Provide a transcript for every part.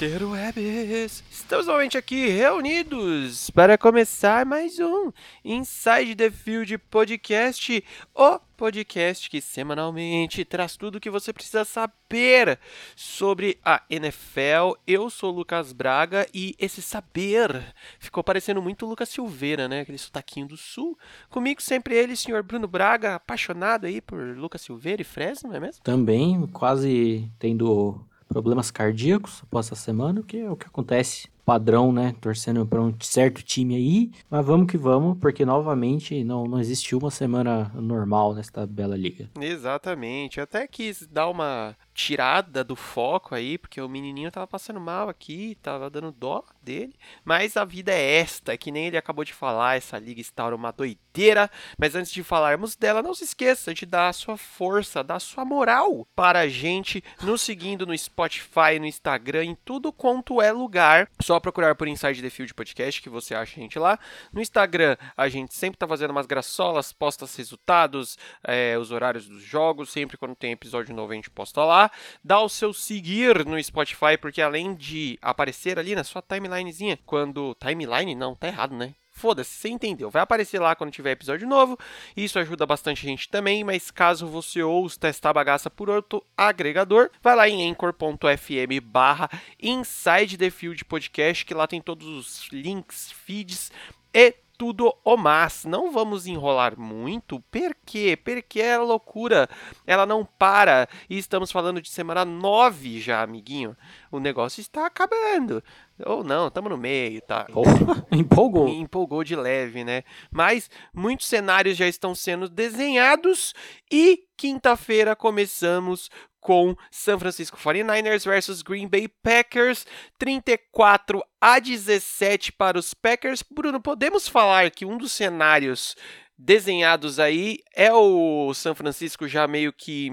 Interwebs! Estamos novamente aqui reunidos para começar mais um Inside the Field Podcast, o podcast que semanalmente traz tudo o que você precisa saber sobre a NFL. Eu sou o Lucas Braga e esse saber ficou parecendo muito Lucas Silveira, né? Aquele sotaquinho do sul. Comigo sempre ele, senhor Bruno Braga, apaixonado aí por Lucas Silveira e Fresno, não é mesmo? Também, quase tendo problemas cardíacos após essa semana, que é o que acontece padrão, né? Torcendo para um certo time aí. Mas vamos que vamos, porque novamente não, não existiu uma semana normal nesta bela liga. Exatamente. Até quis dar uma tirada do foco aí, porque o menininho tava passando mal aqui, tava dando dó dele. Mas a vida é esta, que nem ele acabou de falar, essa liga está uma doideira. Mas antes de falarmos dela, não se esqueça de dar a sua força, dar a sua moral para a gente, nos seguindo no Spotify, no Instagram, em tudo quanto é lugar. Só procurar por Inside the Field Podcast, que você acha a gente lá. No Instagram, a gente sempre tá fazendo umas graçolas, posta os resultados, é, os horários dos jogos, sempre quando tem episódio novo a gente posta lá dá o seu seguir no Spotify, porque além de aparecer ali na sua timelinezinha, quando. Timeline? Não, tá errado, né? Foda-se, você entendeu. Vai aparecer lá quando tiver episódio novo. Isso ajuda bastante a gente também. Mas caso você ouça testar bagaça por outro agregador, vai lá em anchor.fm barra Inside the Field Podcast, que lá tem todos os links, feeds e tudo o mas. Não vamos enrolar muito. Por quê? Porque é loucura. Ela não para. E estamos falando de semana 9 já, amiguinho. O negócio está acabando. Ou não, estamos no meio, tá? Empolgou. Empolgou de leve, né? Mas muitos cenários já estão sendo desenhados e quinta-feira começamos com San Francisco 49ers versus Green Bay Packers, 34 a 17 para os Packers. Bruno, podemos falar que um dos cenários desenhados aí é o São Francisco já meio que.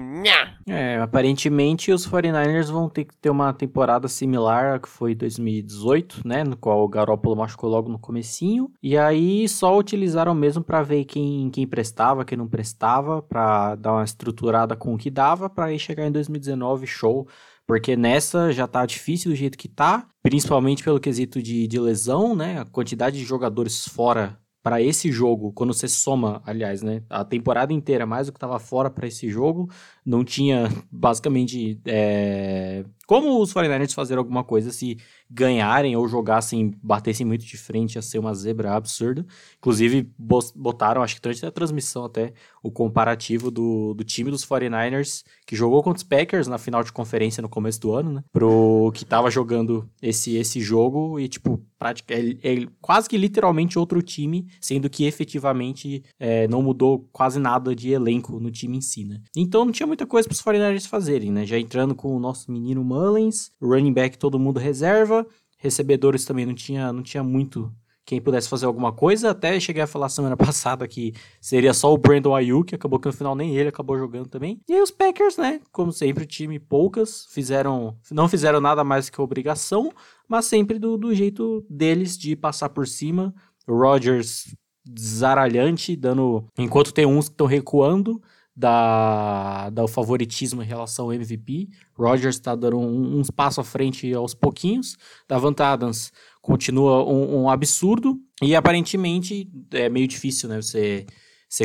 É, aparentemente os 49ers vão ter que ter uma temporada similar à que foi 2018, né? No qual o Garoppolo machucou logo no comecinho. E aí só utilizaram mesmo para ver quem, quem prestava, quem não prestava, para dar uma estruturada com o que dava, para aí chegar em 2019 show. Porque nessa já tá difícil do jeito que tá, principalmente pelo quesito de, de lesão, né? A quantidade de jogadores fora para esse jogo, quando você soma, aliás, né, a temporada inteira mais o que estava fora para esse jogo, não tinha basicamente é, como os 49ers fazer alguma coisa se ganharem ou jogassem, batessem muito de frente, a ser uma zebra absurda. Inclusive, botaram, acho que durante a transmissão até, o comparativo do, do time dos 49ers, que jogou contra os Packers na final de conferência no começo do ano, né? Pro que tava jogando esse, esse jogo e, tipo, prática, é, é quase que literalmente outro time, sendo que efetivamente é, não mudou quase nada de elenco no time em si, né? Então não tinha muita coisa pros 49ers fazerem, né? Já entrando com o nosso menino Mullins, running back todo mundo reserva, recebedores também não tinha, não tinha muito quem pudesse fazer alguma coisa. Até cheguei a falar semana passada que seria só o Brandon Ayuk, acabou que no final nem ele acabou jogando também. E aí os Packers, né, como sempre, time poucas, fizeram, não fizeram nada mais que obrigação, mas sempre do, do jeito deles de passar por cima. O Rodgers zaralhante, dando. Enquanto tem uns que estão recuando, da, do favoritismo em relação ao MVP. Rodgers está dando um, uns passos à frente aos pouquinhos. Davante Adams continua um, um, absurdo. E aparentemente é meio difícil, né? Você, você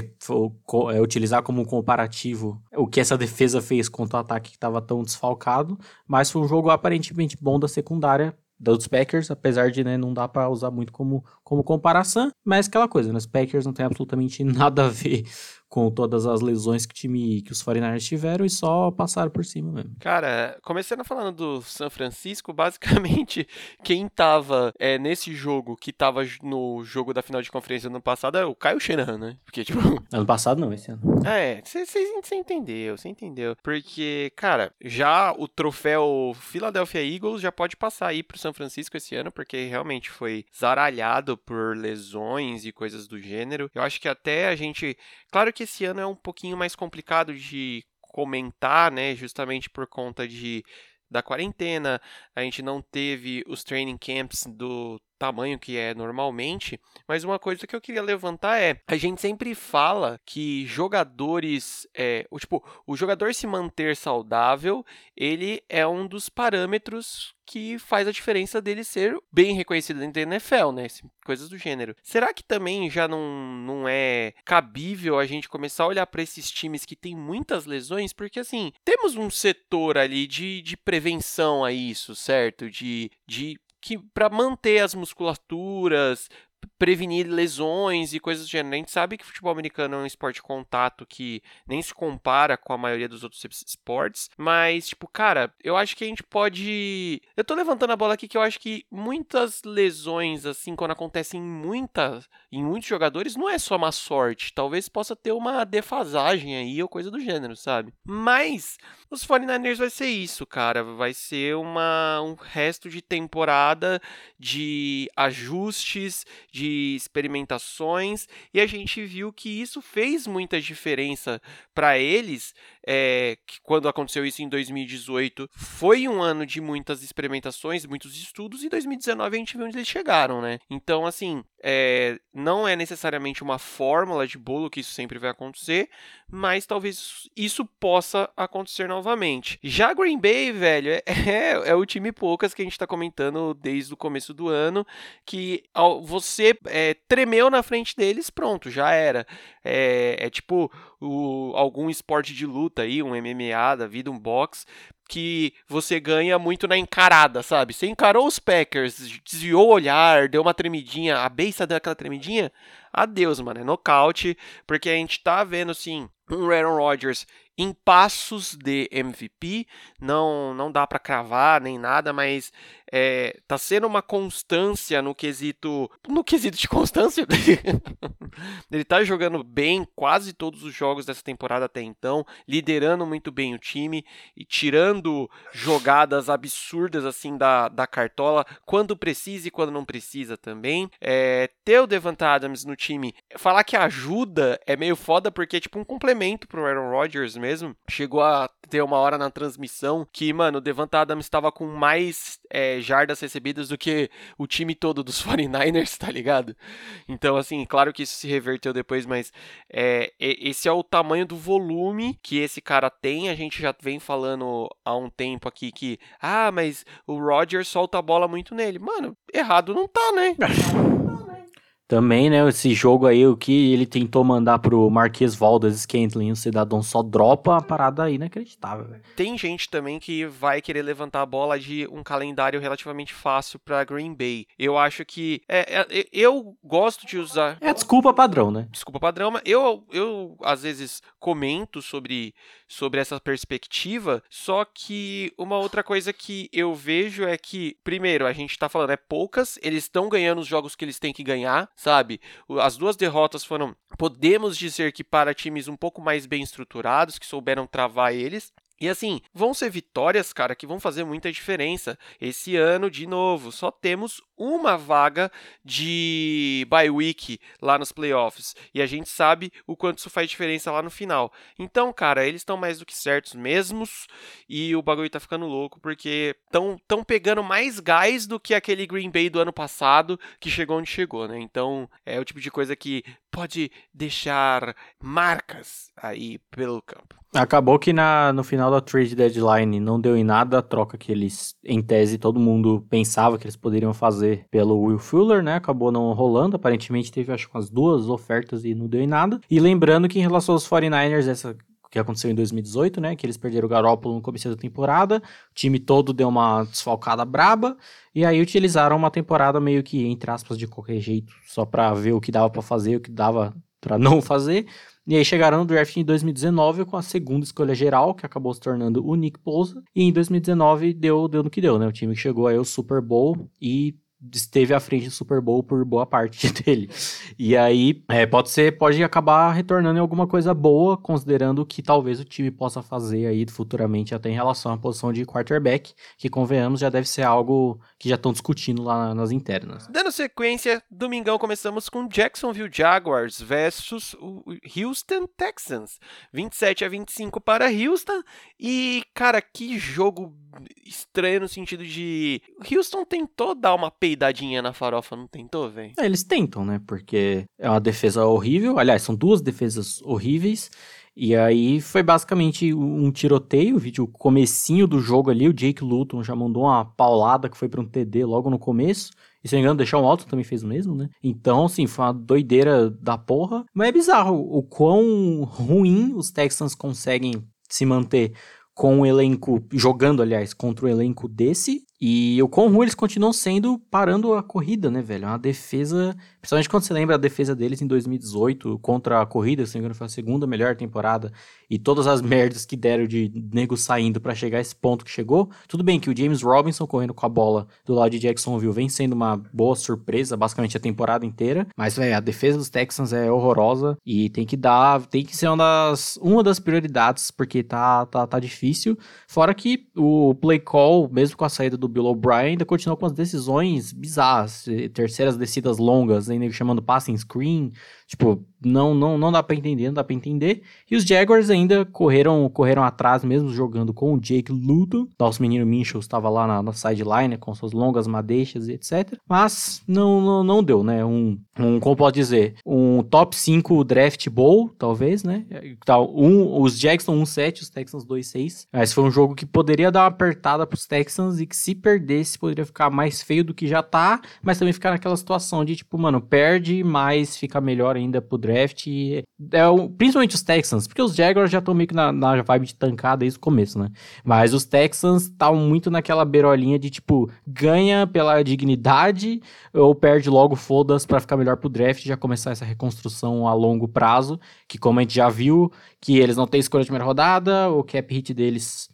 é, utilizar como comparativo o que essa defesa fez contra o ataque que estava tão desfalcado. Mas foi um jogo aparentemente bom da secundária dos Packers, apesar de né, não dar para usar muito como, como comparação, mas aquela coisa, né, os Packers não tem absolutamente nada a ver com todas as lesões que, time, que os 49ers tiveram e só passaram por cima mesmo. Cara, começando falando do São Francisco, basicamente quem tava é, nesse jogo, que tava no jogo da final de conferência ano passado, é o Caio Shanahan, né? Porque, tipo... Ano passado não, esse ano. É, você entendeu, você entendeu. Porque, cara, já o troféu Philadelphia Eagles já pode passar aí pro São Francisco esse ano, porque realmente foi zaralhado por lesões e coisas do gênero. Eu acho que até a gente... Claro que que esse ano é um pouquinho mais complicado de comentar, né? Justamente por conta de da quarentena, a gente não teve os training camps do tamanho que é normalmente, mas uma coisa que eu queria levantar é: a gente sempre fala que jogadores, é, o, tipo, o jogador se manter saudável, ele é um dos parâmetros que faz a diferença dele ser bem reconhecido dentro da NFL, né? Coisas do gênero. Será que também já não, não é cabível a gente começar a olhar para esses times que tem muitas lesões? Porque, assim, temos um setor ali de, de prevenção a isso, certo? De, de que para manter as musculaturas, prevenir lesões e coisas do gênero. A gente sabe que futebol americano é um esporte de contato que nem se compara com a maioria dos outros esportes, mas, tipo, cara, eu acho que a gente pode. Eu tô levantando a bola aqui que eu acho que muitas lesões, assim, quando acontecem em muitas, em muitos jogadores, não é só uma sorte. Talvez possa ter uma defasagem aí ou coisa do gênero, sabe? Mas os 49ers vai ser isso, cara. Vai ser uma, um resto de temporada de ajustes, de experimentações, e a gente viu que isso fez muita diferença para eles. É, que quando aconteceu isso em 2018, foi um ano de muitas experimentações, muitos estudos, e 2019 a gente viu onde eles chegaram, né? Então, assim, é, não é necessariamente uma fórmula de bolo que isso sempre vai acontecer, mas talvez isso possa acontecer novamente. Já Green Bay, velho, é, é, é o time poucas que a gente está comentando desde o começo do ano, que ao, você é, tremeu na frente deles, pronto, já era. É, é tipo o, algum esporte de luta aí, um MMA da vida, um boxe, que você ganha muito na encarada, sabe? Você encarou os Packers, desviou o olhar, deu uma tremidinha, a beça deu aquela tremidinha, adeus, mano, é nocaute, porque a gente tá vendo, assim, um Aaron Rodgers em passos de MVP, não não dá para cravar nem nada, mas é, tá sendo uma constância no quesito. No quesito de constância. ele tá jogando bem quase todos os jogos dessa temporada até então, liderando muito bem o time e tirando jogadas absurdas assim da, da cartola, quando precisa e quando não precisa também. É, ter o Devant Adams no time, falar que ajuda é meio foda porque é tipo um complemento pro Aaron Rodgers mesmo. Chegou a ter uma hora na transmissão que, mano, o Devant Adams estava com mais é, jardas recebidas do que o time todo dos 49ers, tá ligado? Então, assim, claro que isso se reverteu depois, mas é, esse é o tamanho do volume que esse cara tem. A gente já vem falando há um tempo aqui que, ah, mas o Roger solta a bola muito nele. Mano, errado não tá, né? Também, né, esse jogo aí, o que ele tentou mandar pro Marquês Valdes Scantling, o cidadão só dropa a parada inacreditável, velho. Tem gente também que vai querer levantar a bola de um calendário relativamente fácil para Green Bay. Eu acho que é, é, eu gosto de usar É desculpa padrão, né? Desculpa padrão, mas eu eu às vezes comento sobre sobre essa perspectiva, só que uma outra coisa que eu vejo é que primeiro, a gente tá falando é poucas, eles estão ganhando os jogos que eles têm que ganhar sabe? As duas derrotas foram, podemos dizer que para times um pouco mais bem estruturados, que souberam travar eles. E assim, vão ser vitórias, cara, que vão fazer muita diferença. Esse ano, de novo, só temos uma vaga de bye week lá nos playoffs. E a gente sabe o quanto isso faz diferença lá no final. Então, cara, eles estão mais do que certos mesmos. E o bagulho tá ficando louco porque estão tão pegando mais gás do que aquele Green Bay do ano passado que chegou onde chegou, né? Então, é o tipo de coisa que pode deixar marcas aí pelo campo. Acabou que na, no final da trade deadline não deu em nada a troca que eles, em tese, todo mundo pensava que eles poderiam fazer pelo Will Fuller, né? Acabou não rolando. Aparentemente teve, acho que umas duas ofertas e não deu em nada. E lembrando que em relação aos 49ers, essa que aconteceu em 2018, né? Que eles perderam o Garoppolo no começo da temporada. O time todo deu uma desfalcada braba. E aí utilizaram uma temporada meio que, entre aspas, de qualquer jeito, só pra ver o que dava para fazer, o que dava para não fazer. E aí chegaram no draft em 2019 com a segunda escolha geral, que acabou se tornando o Nick Bosa. E em 2019 deu, deu no que deu, né? O time chegou aí ao Super Bowl e esteve à frente do Super Bowl por boa parte dele. E aí, é, pode ser, pode acabar retornando em alguma coisa boa, considerando que talvez o time possa fazer aí futuramente até em relação à posição de quarterback, que convenhamos já deve ser algo que já estão discutindo lá nas internas. Dando sequência, domingão começamos com Jacksonville Jaguars versus o Houston Texans. 27 a 25 para Houston e cara, que jogo estranha no sentido de. Houston tentou dar uma peidadinha na farofa, não tentou, velho? É, eles tentam, né? Porque é uma defesa horrível. Aliás, são duas defesas horríveis. E aí foi basicamente um tiroteio, vídeo comecinho do jogo ali, o Jake Luton já mandou uma paulada que foi para um TD logo no começo. E se não me engano, deixar um alto também fez o mesmo, né? Então, assim, foi uma doideira da porra. Mas é bizarro o quão ruim os Texans conseguem se manter com o elenco, jogando, aliás, contra o elenco desse. E o quão ruim eles continuam sendo parando a corrida, né, velho? É uma defesa. Principalmente quando você lembra a defesa deles em 2018 contra a corrida, se não me engano, foi a segunda melhor temporada. E todas as merdas que deram de nego saindo para chegar a esse ponto que chegou. Tudo bem que o James Robinson correndo com a bola do lado de Jacksonville vem sendo uma boa surpresa, basicamente a temporada inteira. Mas, velho, a defesa dos Texans é horrorosa e tem que dar. Tem que ser uma das, uma das prioridades, porque tá, tá, tá difícil. Fora que o play call, mesmo com a saída do Bill O'Brien ainda continua com as decisões bizarras, terceiras descidas longas, ainda chamando passing screen, Tipo, não, não, não dá para entender, não dá para entender. E os Jaguars ainda correram correram atrás, mesmo jogando com o Jake Luton. Nosso menino Minchel estava lá na, na sideline, com suas longas madeixas e etc. Mas não, não, não deu, né? Um, um, como pode dizer, um top 5 draft bowl, talvez, né? Tal, um, os estão 1-7, os Texans 2-6. Mas foi um jogo que poderia dar uma apertada pros Texans e que se perdesse poderia ficar mais feio do que já tá, mas também ficar naquela situação de tipo, mano, perde, mas fica melhor pro draft. E é o, principalmente os Texans, porque os Jaguars já estão meio que na, na vibe de tancada desde o começo, né? Mas os Texans estão muito naquela beirolinha de tipo, ganha pela dignidade ou perde logo foda-se pra ficar melhor pro draft e já começar essa reconstrução a longo prazo, que como a gente já viu, que eles não têm escolha de primeira rodada, o cap hit deles,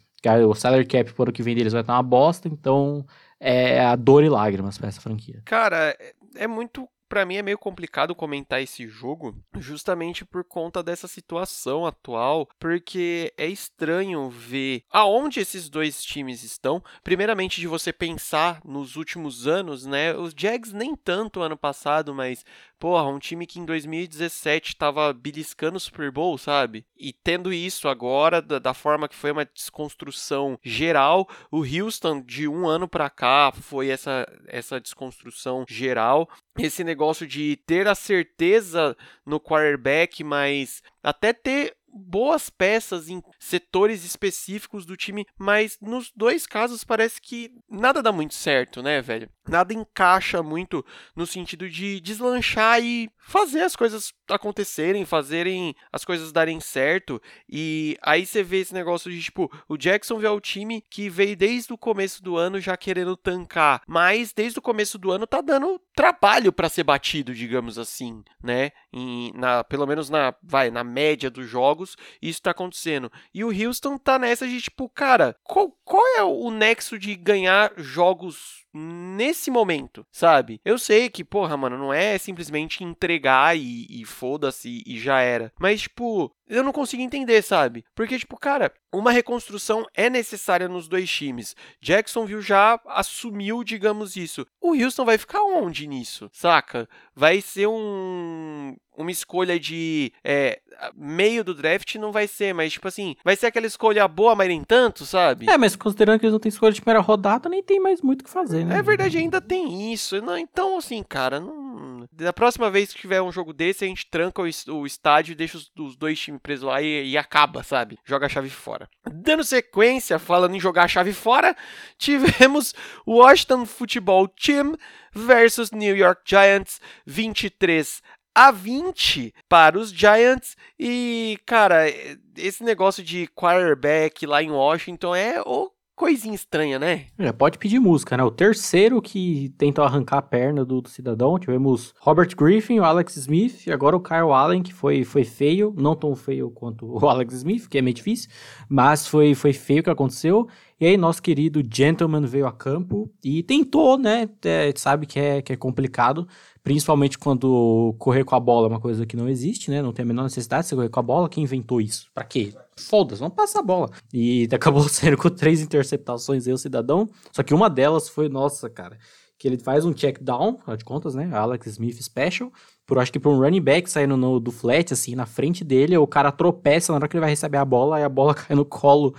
o salary cap por o que vem deles vai estar uma bosta, então é a dor e lágrimas para essa franquia. Cara, é, é muito para mim é meio complicado comentar esse jogo, justamente por conta dessa situação atual, porque é estranho ver aonde esses dois times estão. Primeiramente de você pensar nos últimos anos, né? Os Jags nem tanto ano passado, mas porra, um time que em 2017 tava beliscando o Super Bowl, sabe? E tendo isso agora, da, da, forma que foi uma desconstrução geral, o Houston de um ano para cá foi essa, essa desconstrução geral. Esse negócio de ter a certeza no quarterback, mas até ter boas peças em setores específicos do time, mas nos dois casos parece que nada dá muito certo, né, velho? Nada encaixa muito no sentido de deslanchar e fazer as coisas acontecerem, fazerem as coisas darem certo. E aí você vê esse negócio de tipo, o Jackson é o time que veio desde o começo do ano já querendo tancar, mas desde o começo do ano tá dando trabalho para ser batido, digamos assim, né? Em, na, pelo menos na, vai, na média dos jogos, isso tá acontecendo. E o Houston tá nessa de tipo, cara, qual, qual é o nexo de ganhar jogos nesse momento, sabe? Eu sei que, porra, mano, não é simplesmente entregar e, e foda-se e já era. Mas, tipo, eu não consigo entender, sabe? Porque, tipo, cara, uma reconstrução é necessária nos dois times. Jacksonville já assumiu, digamos isso. O Houston vai ficar onde nisso, saca? Vai ser um uma escolha de é, meio do draft não vai ser, mas tipo assim, vai ser aquela escolha boa, mas nem tanto, sabe? É, mas considerando que eles não têm escolha de primeira rodada, nem tem mais muito o que fazer, né? É verdade, ainda tem isso. Não, então, assim, cara, não... da próxima vez que tiver um jogo desse, a gente tranca o, o estádio e deixa os, os, dois times presos lá e, e acaba, sabe? Joga a chave fora. Dando sequência, falando em jogar a chave fora, tivemos Washington Football Team versus New York Giants 23 a 20 para os Giants. E, cara, esse negócio de quarterback lá em Washington é o coisinha estranha, né? É, pode pedir música, né? O terceiro que tentou arrancar a perna do, do, cidadão, tivemos Robert Griffin, o Alex Smith, e agora o Kyle Allen, que foi, foi feio, não tão feio quanto o Alex Smith, que é meio difícil, mas foi, foi feio o que aconteceu. E aí, nosso querido gentleman veio a campo e tentou, né? É, sabe que é, que é complicado, Principalmente quando correr com a bola é uma coisa que não existe, né? Não tem a menor necessidade de você correr com a bola. Quem inventou isso? Pra quê? foda-se, vamos passar a bola. E acabou saindo com três interceptações aí o cidadão. Só que uma delas foi, nossa, cara, que ele faz um check down, afinal de contas, né? Alex Smith Special, por acho que por um running back saindo no, do flat, assim, na frente dele, o cara tropeça na hora que ele vai receber a bola, e a bola cai no colo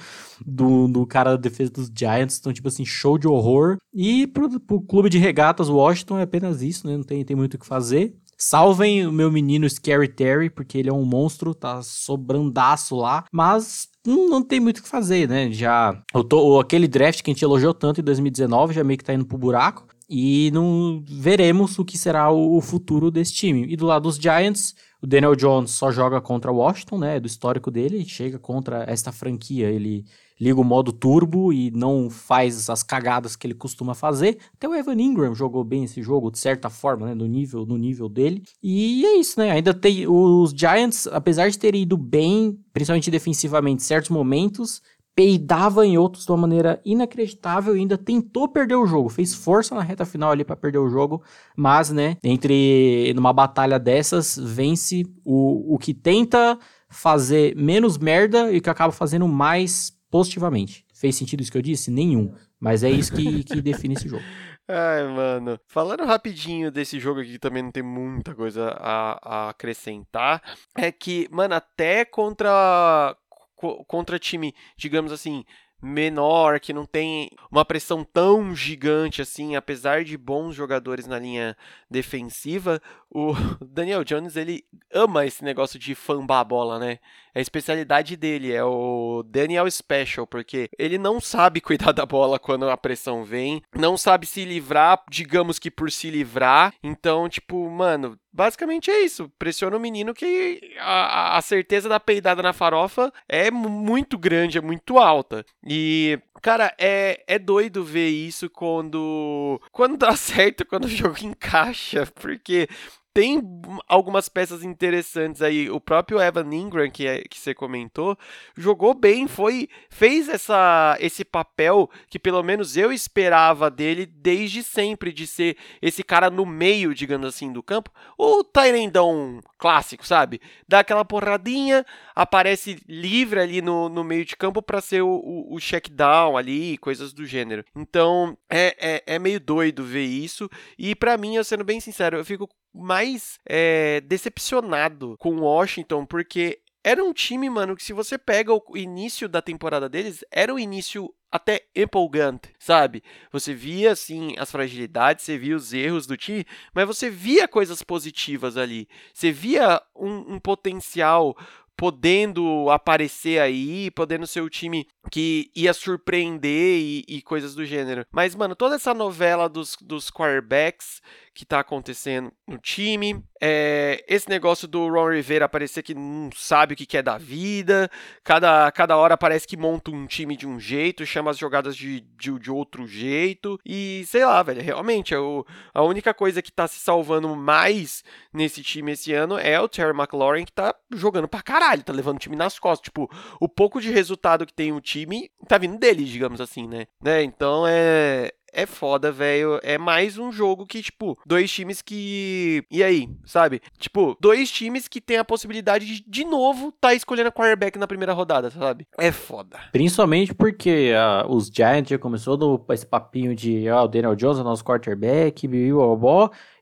do, do cara da defesa dos Giants. Então, tipo assim, show de horror. E pro, pro clube de regatas Washington é apenas isso, né? Não tem, tem muito o que fazer. Salvem o meu menino Scary Terry, porque ele é um monstro, tá sobrandaço lá. Mas não, não tem muito o que fazer, né? Já. Eu tô, aquele draft que a gente elogiou tanto em 2019 já meio que tá indo pro buraco. E não veremos o que será o futuro desse time. E do lado dos Giants, o Daniel Jones só joga contra o Washington, né? Do histórico dele, chega contra esta franquia. Ele liga o modo turbo e não faz as cagadas que ele costuma fazer. Até o Evan Ingram jogou bem esse jogo, de certa forma, né? No nível, no nível dele. E é isso, né? Ainda tem os Giants, apesar de terem ido bem, principalmente defensivamente, em certos momentos, peidava em outros de uma maneira inacreditável e ainda tentou perder o jogo, fez força na reta final ali para perder o jogo, mas, né, entre numa batalha dessas, vence o, o que tenta fazer menos merda e que acaba fazendo mais positivamente. Fez sentido isso que eu disse? Nenhum. Mas é isso que, que define esse jogo. Ai, mano. Falando rapidinho desse jogo aqui, que também não tem muita coisa a, a acrescentar. É que, mano, até contra contra time, digamos assim, menor, que não tem uma pressão tão gigante assim, apesar de bons jogadores na linha defensiva, o Daniel Jones ele ama esse negócio de fambar a bola, né? É a especialidade dele, é o Daniel Special, porque ele não sabe cuidar da bola quando a pressão vem, não sabe se livrar, digamos que por se livrar. Então, tipo, mano, basicamente é isso. Pressiona o menino que a, a certeza da peidada na farofa é muito grande, é muito alta. E Cara, é, é doido ver isso quando. Quando dá certo, quando o jogo encaixa. Porque tem algumas peças interessantes aí. O próprio Evan Ingram, que, é, que você comentou, jogou bem, foi fez essa, esse papel que pelo menos eu esperava dele desde sempre, de ser esse cara no meio, digamos assim, do campo. O Tyrendão clássico, sabe? Dá aquela porradinha, aparece livre ali no, no meio de campo para ser o, o, o, check down ali, coisas do gênero. Então, é, é, é meio doido ver isso. E para mim, eu sendo bem sincero, eu fico mais é, decepcionado com Washington, porque era um time, mano, que se você pega o início da temporada deles, era um início até empolgante, sabe? Você via, assim, as fragilidades, você via os erros do time, mas você via coisas positivas ali. Você via um, um potencial podendo aparecer aí, podendo ser o time que ia surpreender e, e, coisas do gênero. Mas, mano, toda essa novela dos, dos quarterbacks que tá acontecendo no time, é, esse negócio do Ron Rivera aparecer que não sabe o que é da vida, cada, cada hora parece que monta um time de um jeito, chama as jogadas de, de, de outro jeito, e sei lá, velho, realmente, é o, a única coisa que tá se salvando mais nesse time esse ano é o Terry McLaurin, que tá jogando pra caralho, tá levando o time nas costas, tipo, o pouco de resultado que tem o time tá vindo dele, digamos assim, né? né? Então é, é foda, velho. É mais um jogo que, tipo, dois times que. E aí, sabe? Tipo, dois times que tem a possibilidade de, de novo, tá escolhendo a quarterback na primeira rodada, sabe? É foda. Principalmente porque uh, os Giants já começou no, esse papinho de, ó, oh, o Daniel Jones é nosso quarterback, biu,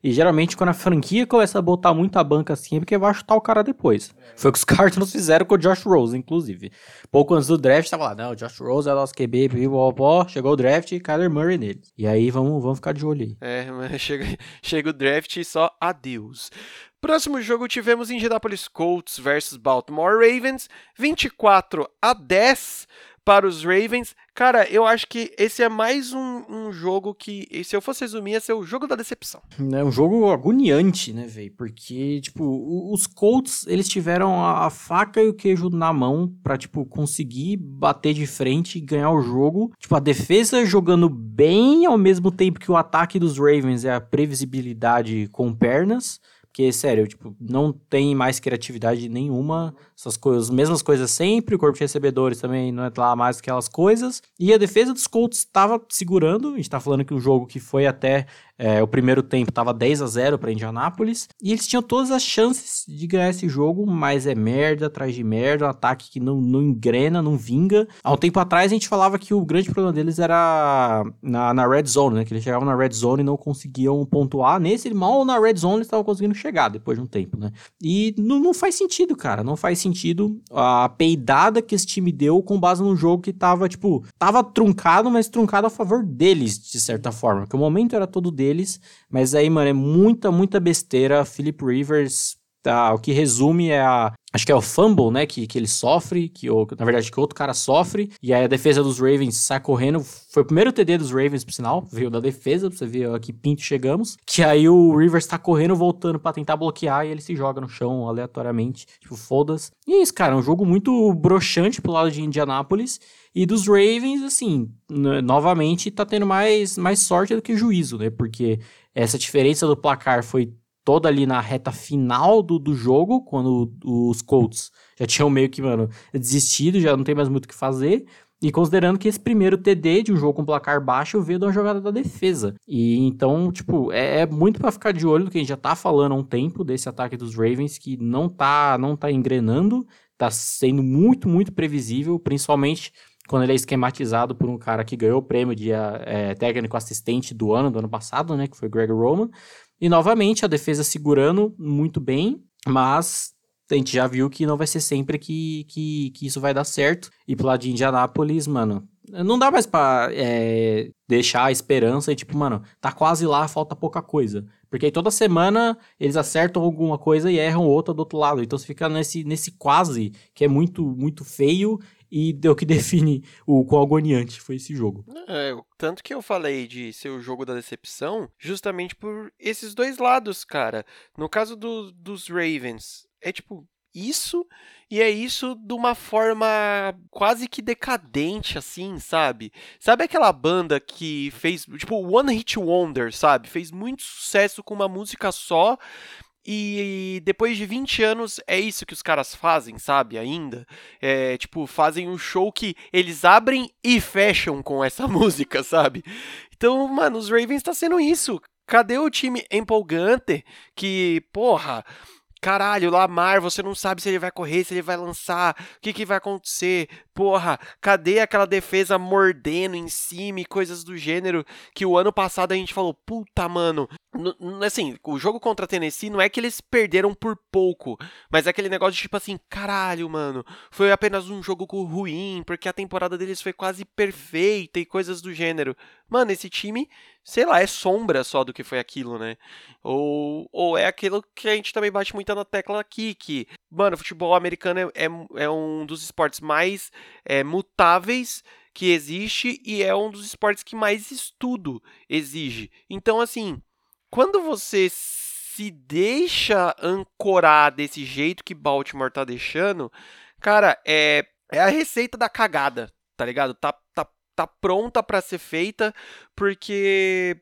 e geralmente quando a franquia começa a botar muita banca assim, é porque vai chutar o cara depois. É. Foi o que os Cardinals fizeram com o Josh Rose, inclusive. Pouco antes do draft, tava lá, não, o Josh Rose é nosso QB, bibibobó. Chegou o draft e Kyler Murray nele. E aí vamos, vamos ficar de olho aí. É, mas chega, chega o draft e só adeus. Próximo jogo tivemos Indianapolis Colts versus Baltimore Ravens, 24 a 10 para os Ravens. Cara, eu acho que esse é mais um, um, jogo que, se eu fosse resumir, ia ser o jogo da decepção. É um jogo agoniante, né, velho? Porque, tipo, os Colts, eles tiveram a faca e o queijo na mão pra, tipo, conseguir bater de frente e ganhar o jogo. Tipo, a defesa jogando bem ao mesmo tempo que o ataque dos Ravens é a previsibilidade com pernas. Porque, sério, tipo, não tem mais criatividade nenhuma. Essas coisas, as mesmas coisas sempre. O corpo de recebedores também não é lá mais aquelas coisas. E a defesa dos Colts estava segurando. A gente tá falando que um jogo que foi até é, o primeiro tempo estava 10 a 0 para Indianápolis e eles tinham todas as chances de ganhar esse jogo, mas é merda atrás de merda, um ataque que não, não engrena, não vinga. Há um tempo atrás a gente falava que o grande problema deles era na, na red zone, né? Que eles chegavam na red zone e não conseguiam pontuar. Nesse, mal na red zone eles estavam conseguindo chegar depois de um tempo, né? E não, não faz sentido, cara. Não faz sentido a peidada que esse time deu com base num jogo que tava, tipo, tava truncado, mas truncado a favor deles, de certa forma. Porque o momento era todo deles. Mas aí, mano, é muita, muita besteira. Philip Rivers, o que resume é a. Acho que é o fumble, né? Que, que ele sofre, que na verdade que outro cara sofre. E aí a defesa dos Ravens sai correndo. Foi o primeiro TD dos Ravens, por sinal. Veio da defesa, pra você ver aqui pinto chegamos. Que aí o Rivers tá correndo, voltando para tentar bloquear. E ele se joga no chão aleatoriamente. Tipo, foda-se. E é isso, cara. É um jogo muito broxante pro lado de Indianápolis. E dos Ravens, assim, novamente tá tendo mais, mais sorte do que juízo, né? Porque essa diferença do placar foi toda ali na reta final do, do jogo, quando os Colts já tinham meio que, mano, desistido, já não tem mais muito o que fazer. E considerando que esse primeiro TD de um jogo com placar baixo veio de uma jogada da defesa. E então, tipo, é, é muito para ficar de olho do que a gente já tá falando há um tempo desse ataque dos Ravens que não tá, não tá engrenando, tá sendo muito, muito previsível, principalmente quando ele é esquematizado por um cara que ganhou o prêmio de é, técnico assistente do ano, do ano passado, né, que foi Greg Roman. E novamente a defesa segurando muito bem, mas a gente já viu que não vai ser sempre que, que, que isso vai dar certo. E pro lado de Indianápolis, mano, não dá mais pra é, deixar a esperança e tipo, mano, tá quase lá, falta pouca coisa. Porque aí toda semana eles acertam alguma coisa e erram outra do outro lado. Então você fica nesse, nesse quase que é muito, muito feio e deu que define o quão agoniante foi esse jogo. É, tanto que eu falei de ser o jogo da decepção, justamente por esses dois lados, cara. No caso do, dos Ravens, é tipo isso e é isso de uma forma quase que decadente assim, sabe? Sabe aquela banda que fez, tipo, One Hit Wonder, sabe? Fez muito sucesso com uma música só e depois de 20 anos é isso que os caras fazem, sabe? Ainda. É, tipo, fazem um show que eles abrem e fecham com essa música, sabe? Então, mano, os Ravens tá sendo isso. Cadê o time empolgante que, porra, Caralho, Lamar, você não sabe se ele vai correr, se ele vai lançar, o que, que vai acontecer. Porra, cadê aquela defesa mordendo em cima e coisas do gênero que o ano passado a gente falou, puta, mano. Assim, o jogo contra a Tennessee não é que eles perderam por pouco, mas é aquele negócio de tipo assim, caralho, mano, foi apenas um jogo ruim, porque a temporada deles foi quase perfeita e coisas do gênero. Mano, esse time sei lá, é sombra só do que foi aquilo, né? Ou, ou é aquilo que a gente também bate muito na tecla aqui, que, mano, futebol americano é, é, é um dos esportes mais é, mutáveis que existe e é um dos esportes que mais estudo exige. Então, assim, quando você se deixa ancorar desse jeito que Baltimore tá deixando, cara, é, é a receita da cagada, tá ligado? Tá, tá tá pronta para ser feita, porque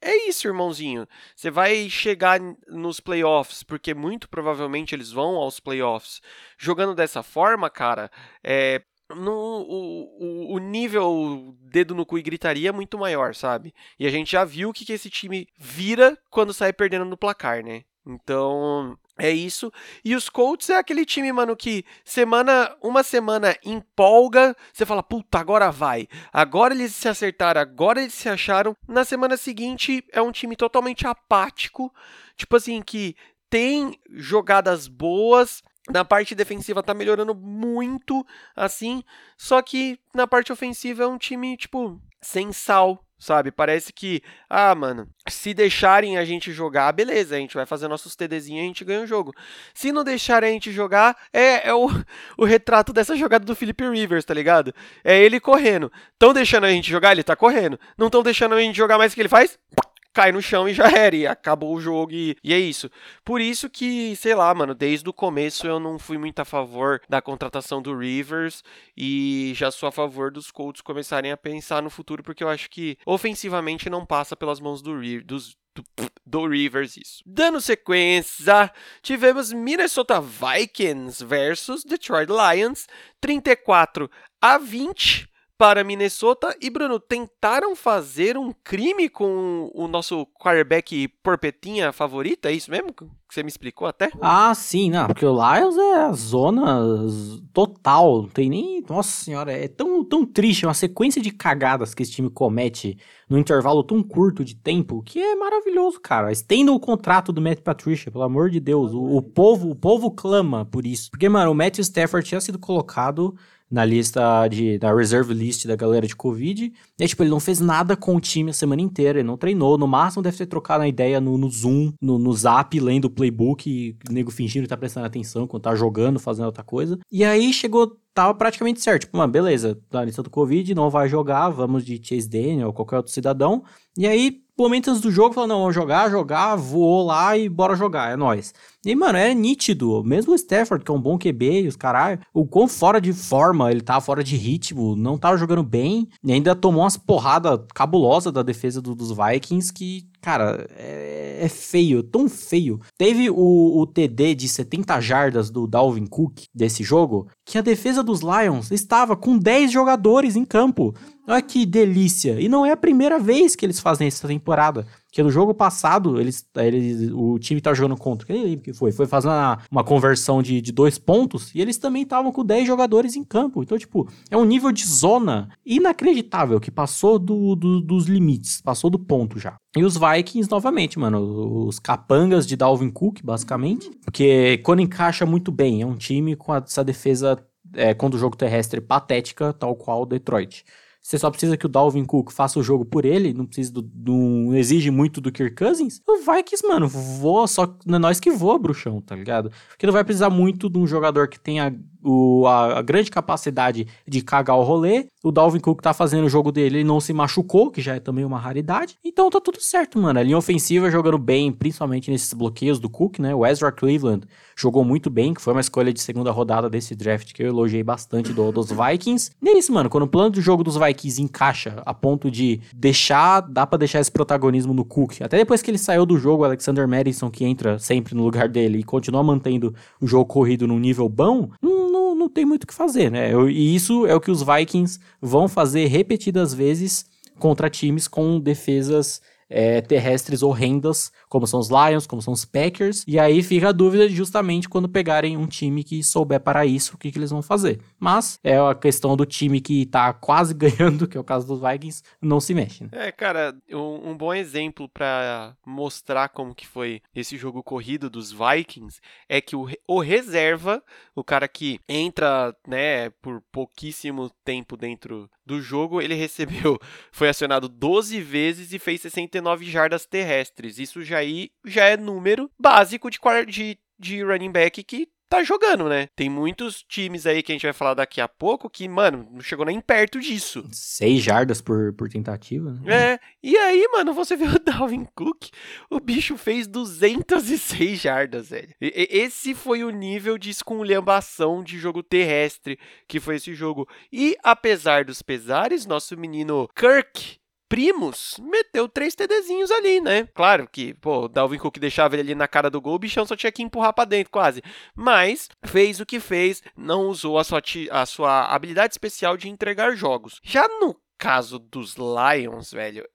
é isso, irmãozinho. Você vai chegar nos playoffs, porque muito provavelmente eles vão aos playoffs. Jogando dessa forma, cara, é, no, o, o, nível dedo no cu e gritaria é muito maior, sabe? E a gente já viu o que, que esse time vira quando sai perdendo no placar, né? Então, é isso. E os Colts é aquele time, mano, que semana, uma semana empolga, você fala, puta, agora vai. Agora eles se acertaram, agora eles se acharam. Na semana seguinte é um time totalmente apático, tipo assim, que tem jogadas boas, na parte defensiva tá melhorando muito, assim, só que na parte ofensiva é um time, tipo, sem sal, sabe? Parece que, ah, mano, se deixarem a gente jogar, beleza, a gente vai fazer nossos TDzinhos e a gente ganha o jogo. Se não deixarem a gente jogar, é, é o, o retrato dessa jogada do Philip Rivers, tá ligado? É ele correndo. Tão deixando a gente jogar, ele tá correndo. Não tão deixando a gente jogar mais o que ele faz? Cai no chão e já era, e acabou o jogo e, e, é isso. Por isso que, sei lá, mano, desde o começo eu não fui muito a favor da contratação do Rivers e já sou a favor dos Colts começarem a pensar no futuro, porque eu acho que ofensivamente não passa pelas mãos do, dos, do Rivers isso. Dando sequência, tivemos Minnesota Vikings versus Detroit Lions, 34 a 20 para Minnesota. E Bruno, tentaram fazer um crime com o nosso quarterback porpetinha favorita? É isso mesmo que você me explicou até? Ah, sim, não, porque o Lions é a zona total, não tem nem. Nossa senhora, é tão, tão triste, é uma sequência de cagadas que esse time comete no intervalo tão curto de tempo que é maravilhoso, cara. Estenda o contrato do Matt Patricia, pelo amor de Deus. O, o povo, o povo clama por isso. Porque, mano, o Matt Stafford tinha sido colocado na lista de, da reserve list da galera de Covid. E tipo, ele não fez nada com o time a semana inteira, ele não treinou. No máximo deve ter trocado a ideia no, no Zoom, no, no Zap, lendo o playbook, e o nego fingindo que tá prestando atenção quando tá jogando, fazendo outra coisa. E aí chegou tava praticamente certo. Tipo, mano, beleza, tá na lista do Covid, não vai jogar, vamos de Chase Daniel ou qualquer outro cidadão. E aí, momentos do jogo, falou, não, vamos jogar, jogar, voou lá e bora jogar, é nóis. E, mano, é nítido. Mesmo o Stafford, que é um bom QB e os caralho, o quão fora de forma ele tava, fora de ritmo, não tava jogando bem, e ainda tomou umas porradas cabulosas da defesa do, dos Vikings que, cara, é, é, feio, tão feio. Teve o, o TD de 70 jardas do Dalvin Cook desse jogo, que a defesa dos Lions estava com 10 jogadores em campo. Olha que delícia. E não é a primeira vez que eles fazem essa temporada. Porque no jogo passado, eles, eles, o time tava jogando contra. Que foi? Foi fazer uma, uma conversão de, de dois pontos e eles também estavam com 10 jogadores em campo. Então, tipo, é um nível de zona inacreditável que passou do, do, dos limites, passou do ponto já. E os Vikings, novamente, mano, os capangas de Dalvin Cook, basicamente. Porque quando encaixa muito bem, é um time com essa defesa é, contra o jogo terrestre patética, tal qual o Detroit. Você só precisa que o Dalvin Cook faça o jogo por ele, não precisa do, do não exige muito do Kirk Cousins. O Vikings, mano, voa, só não é nós que voa, bruxão, tá ligado? Porque não vai precisar muito de um jogador que tenha o, a, a, grande capacidade de cagar o rolê. O Dalvin Cook tá fazendo o jogo dele, ele não se machucou, que já é também uma raridade. Então tá tudo certo, mano. A linha ofensiva jogando bem, principalmente nesses bloqueios do Cook, né? O Ezra Cleveland jogou muito bem, que foi uma escolha de segunda rodada desse draft que eu elogiei bastante do, dos Vikings. E é isso, mano. Quando o plano de jogo dos Vikings encaixa a ponto de deixar, dá para deixar esse protagonismo no Cook. Até depois que ele saiu do jogo, o Alexander Madison, que entra sempre no lugar dele e continua mantendo o jogo corrido num nível bom, não, não, tem muito o que fazer, né? E isso é o que os Vikings vão fazer repetidas vezes contra times com defesas é, terrestres horrendas, como são os Lions, como são os Packers. E aí fica a dúvida justamente quando pegarem um time que souber para isso, o que, que eles vão fazer. Mas é a questão do time que tá quase ganhando, que é o caso dos Vikings, não se mexe. Né? É, cara, um, um bom exemplo para mostrar como que foi esse jogo corrido dos Vikings é que o, o reserva, o cara que entra, né, por pouquíssimo tempo dentro do jogo, ele recebeu, foi acionado 12 vezes e fez 69 jardas terrestres. Isso já, aí, já é número básico de, de, de running back que tá jogando, né? Tem muitos times aí que a gente vai falar daqui a pouco que, mano, não chegou nem perto disso. Seis jardas por, por tentativa, né? É, e aí, mano, você vê o Dalvin Cook, o bicho fez 206 jardas, velho. E, esse foi o nível de esculhambação de jogo terrestre que foi esse jogo. E, apesar dos pesares, nosso menino Kirk primos, meteu três TDzinhos ali, né? Claro que, pô, o Dalvin Cook deixava ele ali na cara do gol, o bichão só tinha que empurrar para dentro quase. Mas fez o que fez, não usou a sua, a sua habilidade especial de entregar jogos. Já no caso dos Lions, velho,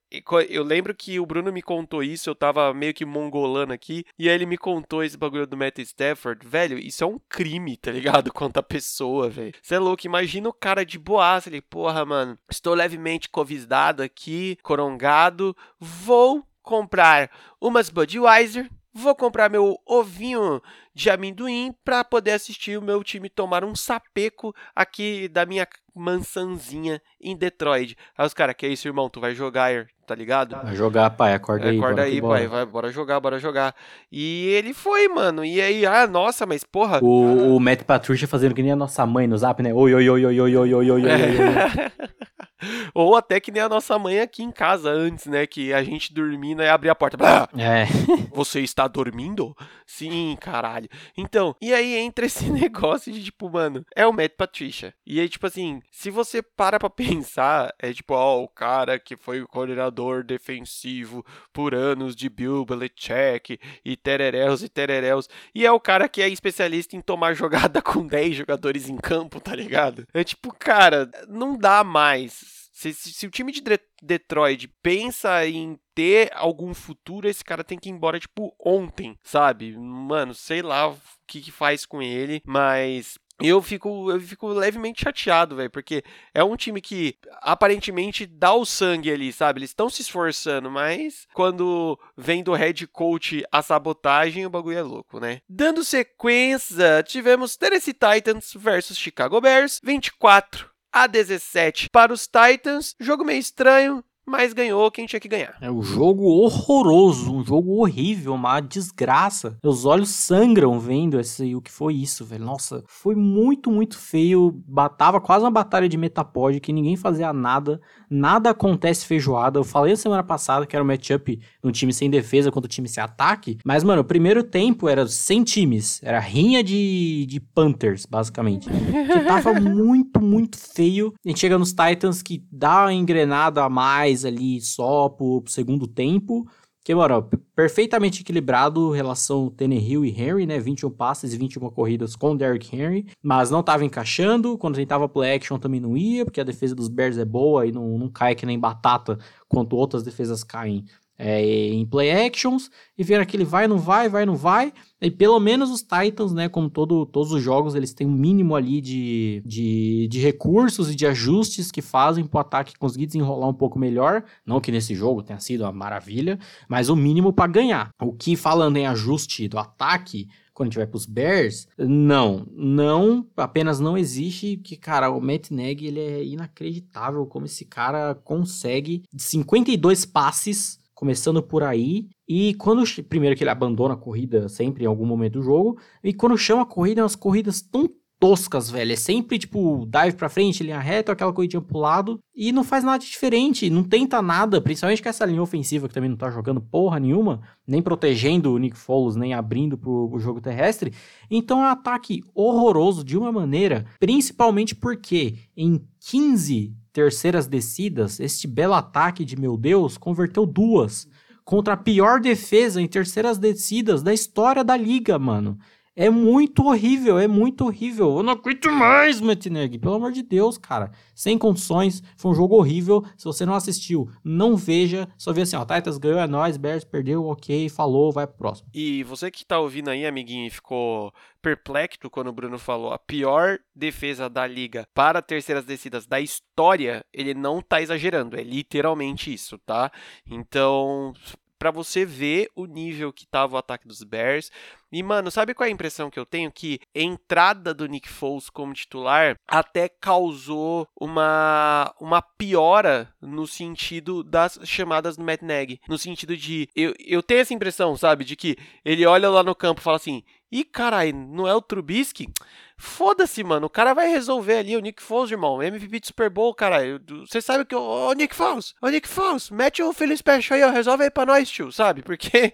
eu lembro que o Bruno me contou isso, eu tava meio que mongolando aqui, e aí ele me contou esse bagulho do Matt Stafford. Velho, isso é um crime, tá ligado? Quanto a pessoa, velho. Você é louco, imagina o cara de boaça, ele, porra, mano, estou levemente covisdado aqui, corongado, vou comprar umas Budweiser, vou comprar meu ovinho de amendoim para poder assistir o meu time tomar um sapeco aqui da minha mansãzinha em Detroit. Aí os caras, que é isso, irmão? Tu vai jogar, tá ligado? Vai jogar, pai, acorda aí. Acorda aí, pai, vai, bora jogar, bora jogar. E ele foi, mano. E aí, ah, nossa, mas porra. O, o Matt Patruccia fazendo que nem a nossa mãe no zap, né? Oi, oi, oi, oi, oi, oi, oi, oi, oi, oi. Ou até que nem a nossa mãe aqui em casa antes, né? Que a gente dormindo e abria a porta. É. Você está dormindo? Sim, caralho. Então, e aí entra esse negócio de tipo, mano, é o Matt Patricia. E aí, tipo assim, se você para pra pensar, é tipo, ó, oh, o cara que foi o coordenador defensivo por anos de Bill Belichick e tereréus e tereréus. E é o cara que é especialista em tomar jogada com 10 jogadores em campo, tá ligado? É tipo, cara, não dá mais. Se, se, se, o time de Detroit pensa em ter algum futuro, esse cara tem que ir embora, tipo, ontem, sabe? Mano, sei lá o que, que faz com ele, mas eu fico, eu fico levemente chateado, velho, porque é um time que aparentemente dá o sangue ali, sabe? Eles estão se esforçando, mas quando vem do head coach a sabotagem, o bagulho é louco, né? Dando sequência, tivemos Tennessee Titans versus Chicago Bears, 24 a 17 para os Titans. Jogo meio estranho, mas ganhou quem tinha que ganhar. É um jogo horroroso, um jogo horrível, uma desgraça. Meus olhos sangram vendo esse, o que foi isso, velho. Nossa, foi muito, muito feio. Batava quase uma batalha de Metapod que ninguém fazia nada. Nada acontece feijoada. Eu falei semana passada que era um matchup no time sem defesa contra o time sem ataque. Mas, mano, o primeiro tempo era sem times. Era rinha de, de Panthers, basicamente. que tava muito, muito feio. A gente chega nos Titans que dá uma engrenada a mais ali só pro, pro segundo tempo. Que, mano, perfeitamente equilibrado relação Tannehill e Henry, né? 21 passes e 21 corridas com Derrick Henry, mas não tava encaixando. Quando tentava play action também não ia, porque a defesa dos Bears é boa e não, não cai que nem batata, quanto outras defesas caem é, em play actions e ver aquele vai, não vai, vai, não vai. E pelo menos os Titans, né, como todo, todos os jogos, eles têm um mínimo ali de, de, de recursos e de ajustes que fazem para o ataque conseguir desenrolar um pouco melhor. Não que nesse jogo tenha sido uma maravilha, mas o mínimo para ganhar. O que, falando em ajuste do ataque, quando a gente vai pros Bears, não, não, apenas não existe que, cara, o Matt Nagy, ele é inacreditável como esse cara consegue 52 passes começando por aí. E quando, primeiro que ele abandona a corrida sempre em algum momento do jogo, e quando chama a corrida, é umas corridas tão toscas, velho. É sempre, tipo, dive pra frente, linha reta, aquela corridinha pro lado. E não faz nada diferente, não tenta nada. Principalmente com essa linha ofensiva que também não tá jogando porra nenhuma, nem protegendo o Nick Foles, nem abrindo pro, pro jogo terrestre. Então é um ataque horroroso de uma maneira, principalmente porque em 15 terceiras descidas, este belo ataque de meu Deus converteu duas contra a pior defesa em terceiras descidas da história da liga, mano. É muito horrível, é muito horrível. Eu não aguento mais, Matineg. Pelo amor de Deus, cara. Sem condições. Foi um jogo horrível. Se você não assistiu, não veja. Só vê assim, ó. Titans ganhou, é nóis. Bears perdeu, ok. Falou, vai pro próximo. E você que tá ouvindo aí, amiguinho, ficou perplexo quando o Bruno falou a pior defesa da liga para terceiras descidas da história, ele não tá exagerando. É literalmente isso, tá? Então, para você ver o nível que tava o ataque dos Bears. E, mano, sabe qual é a impressão que eu tenho? Que a entrada do Nick Foles como titular até causou uma, uma piora no sentido das chamadas do Matt Nagy. No sentido de. Eu, eu tenho essa impressão, sabe? De que ele olha lá no campo e fala assim: Ih, caralho, não é o Trubisky? Foda-se, mano. O cara vai resolver ali o Nick Foles, irmão. MVP de Super Bowl, caralho. Você sabe que. Ô, Nick Foles! Ô, Nick Foles! Mete o Philly Special aí, ó. Resolve aí pra nós, tio, sabe? Porque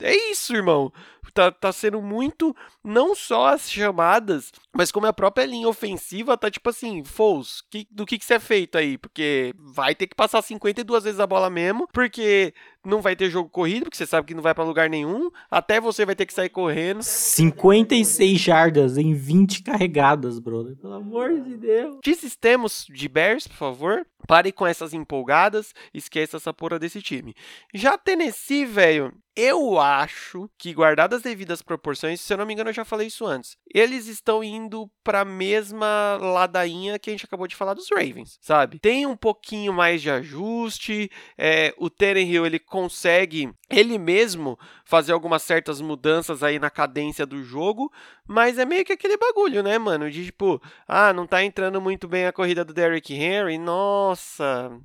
é isso, irmão tá, tá sendo muito, não só as chamadas, mas como a própria linha ofensiva tá tipo assim, Foles, que, do que que você é feito aí? Porque vai ter que passar 52 vezes a bola mesmo, porque não vai ter jogo corrido, porque você sabe que não vai para lugar nenhum, até você vai ter que sair correndo. 56 jardas em 20 carregadas, brother. Pelo amor de Deus. De sistemas de Bears, por favor, pare com essas empolgadas, esqueça essa porra desse time. Já Tennessee, velho, eu acho que, guardadas as devidas proporções, se eu não me engano, eu já falei isso antes, eles estão indo pra mesma ladainha que a gente acabou de falar dos Ravens, sabe? Tem um pouquinho mais de ajuste, é, o Hill ele consegue ele mesmo fazer algumas certas mudanças aí na cadência do jogo, mas é meio que aquele bagulho, né, mano? De tipo, ah, não tá entrando muito bem a corrida do Derrick Henry, nossa,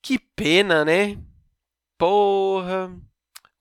que pena, né? Porra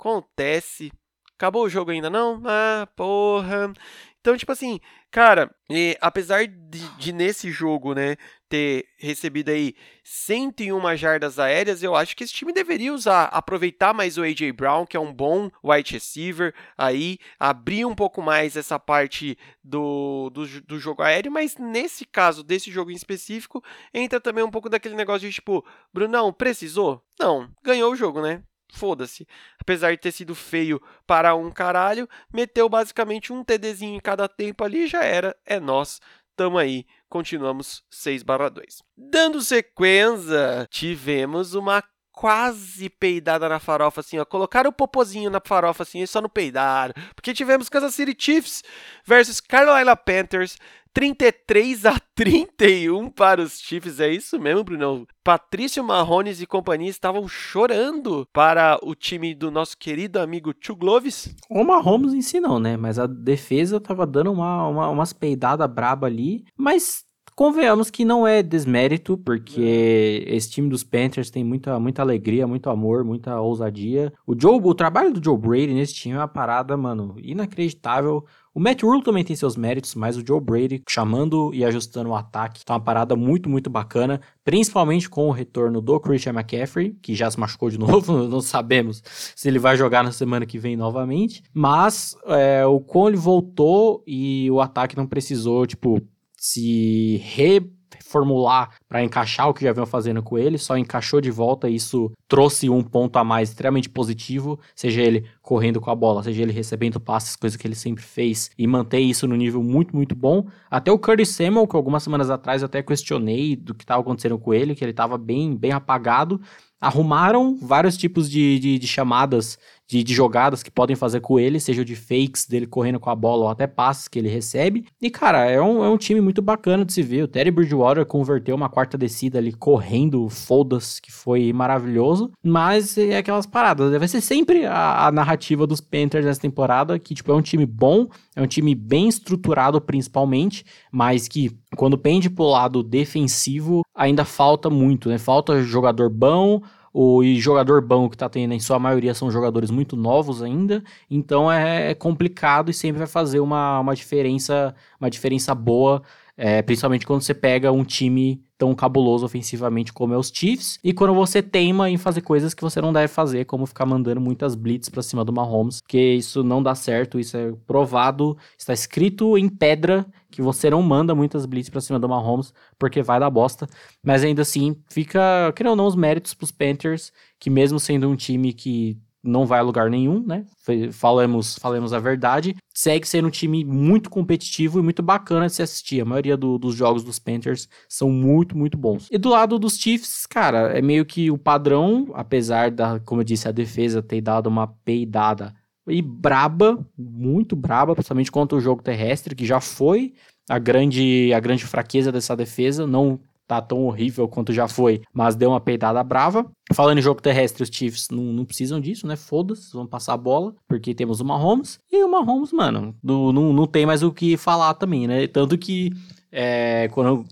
acontece. Acabou o jogo ainda não? Ah, porra. Então, tipo assim, cara, apesar de, de, nesse jogo, né, ter recebido aí 101 jardas aéreas, eu acho que esse time deveria usar, aproveitar mais o AJ Brown, que é um bom wide receiver, aí abrir um pouco mais essa parte do, do, do jogo aéreo, mas nesse caso, desse jogo em específico, entra também um pouco daquele negócio de tipo, Brunão, precisou? Não, ganhou o jogo, né? Foda-se. Apesar de ter sido feio para um caralho, meteu basicamente um TDzinho em cada tempo ali, já era, é nós. Tamo aí, continuamos 6 barra 2. Dando sequência, tivemos uma quase peidada na farofa, assim, ó. Colocaram o popozinho na farofa, assim, e só não peidaram. Porque tivemos Kansas City Chiefs versus Carolina Panthers. 33 a 31 para os Chiefs, é isso mesmo, Bruno? Patrício Marrones e companhia estavam chorando para o time do nosso querido amigo Tio Gloves. O Mahomes em si não, né? Mas a defesa tava dando uma, uma, umas peidadas braba ali, mas Convenhamos que não é desmérito, porque esse time dos Panthers tem muita, muita alegria, muito amor, muita ousadia. O Joe, o trabalho do Joe Brady nesse time é uma parada, mano, inacreditável. O Matt Rule também tem seus méritos, mas o Joe Brady chamando e ajustando o ataque tá uma parada muito, muito bacana, principalmente com o retorno do Christian McCaffrey, que já se machucou de novo, não sabemos se ele vai jogar na semana que vem novamente, mas é, o quão ele voltou e o ataque não precisou, tipo, se reformular para encaixar o que já vinham fazendo com ele, só encaixou de volta e isso trouxe um ponto a mais extremamente positivo, seja ele correndo com a bola, seja ele recebendo passes, coisa que ele sempre fez, e manter isso no nível muito, muito bom. Até o Curtis Samuel, que algumas semanas atrás eu até questionei do que estava acontecendo com ele, que ele estava bem, bem apagado, arrumaram vários tipos de, de, de chamadas de, de, jogadas que podem fazer com ele, seja de fakes dele correndo com a bola ou até passes que ele recebe. E, cara, é um, é um time muito bacana de se ver. O Terry Bridgewater converteu uma quarta descida ali correndo, foda-se, que foi maravilhoso. Mas é aquelas paradas. Vai ser sempre a, a, narrativa dos Panthers nessa temporada, que, tipo, é um time bom, é um time bem estruturado principalmente, mas que quando pende pro lado defensivo, ainda falta muito, né? Falta jogador bom, o e jogador bom que tá tendo, em sua maioria, são jogadores muito novos ainda. Então é, é complicado e sempre vai fazer uma, uma diferença, uma diferença boa. É, principalmente quando você pega um time tão cabuloso ofensivamente como é os Chiefs, e quando você teima em fazer coisas que você não deve fazer, como ficar mandando muitas blitz para cima do Mahomes, que isso não dá certo, isso é provado, está escrito em pedra que você não manda muitas blitz para cima do Mahomes, porque vai dar bosta, mas ainda assim, fica, querendo ou não, os méritos pros Panthers, que mesmo sendo um time que não vai a lugar nenhum, né? Falamos, falamos a verdade. Segue sendo um time muito competitivo e muito bacana de se assistir. A maioria do, dos jogos dos Panthers são muito, muito bons. E do lado dos Chiefs, cara, é meio que o padrão, apesar da, como eu disse, a defesa ter dado uma peidada e braba, muito braba, principalmente contra o jogo terrestre, que já foi a grande, a grande fraqueza dessa defesa. Não tá tão horrível quanto já foi, mas deu uma peidada brava. Falando em jogo terrestre, os Chiefs não, não precisam disso, né? Foda-se, vão passar a bola, porque temos o Mahomes. E o Mahomes, mano, do, não, não tem mais o que falar também, né? Tanto que é, quando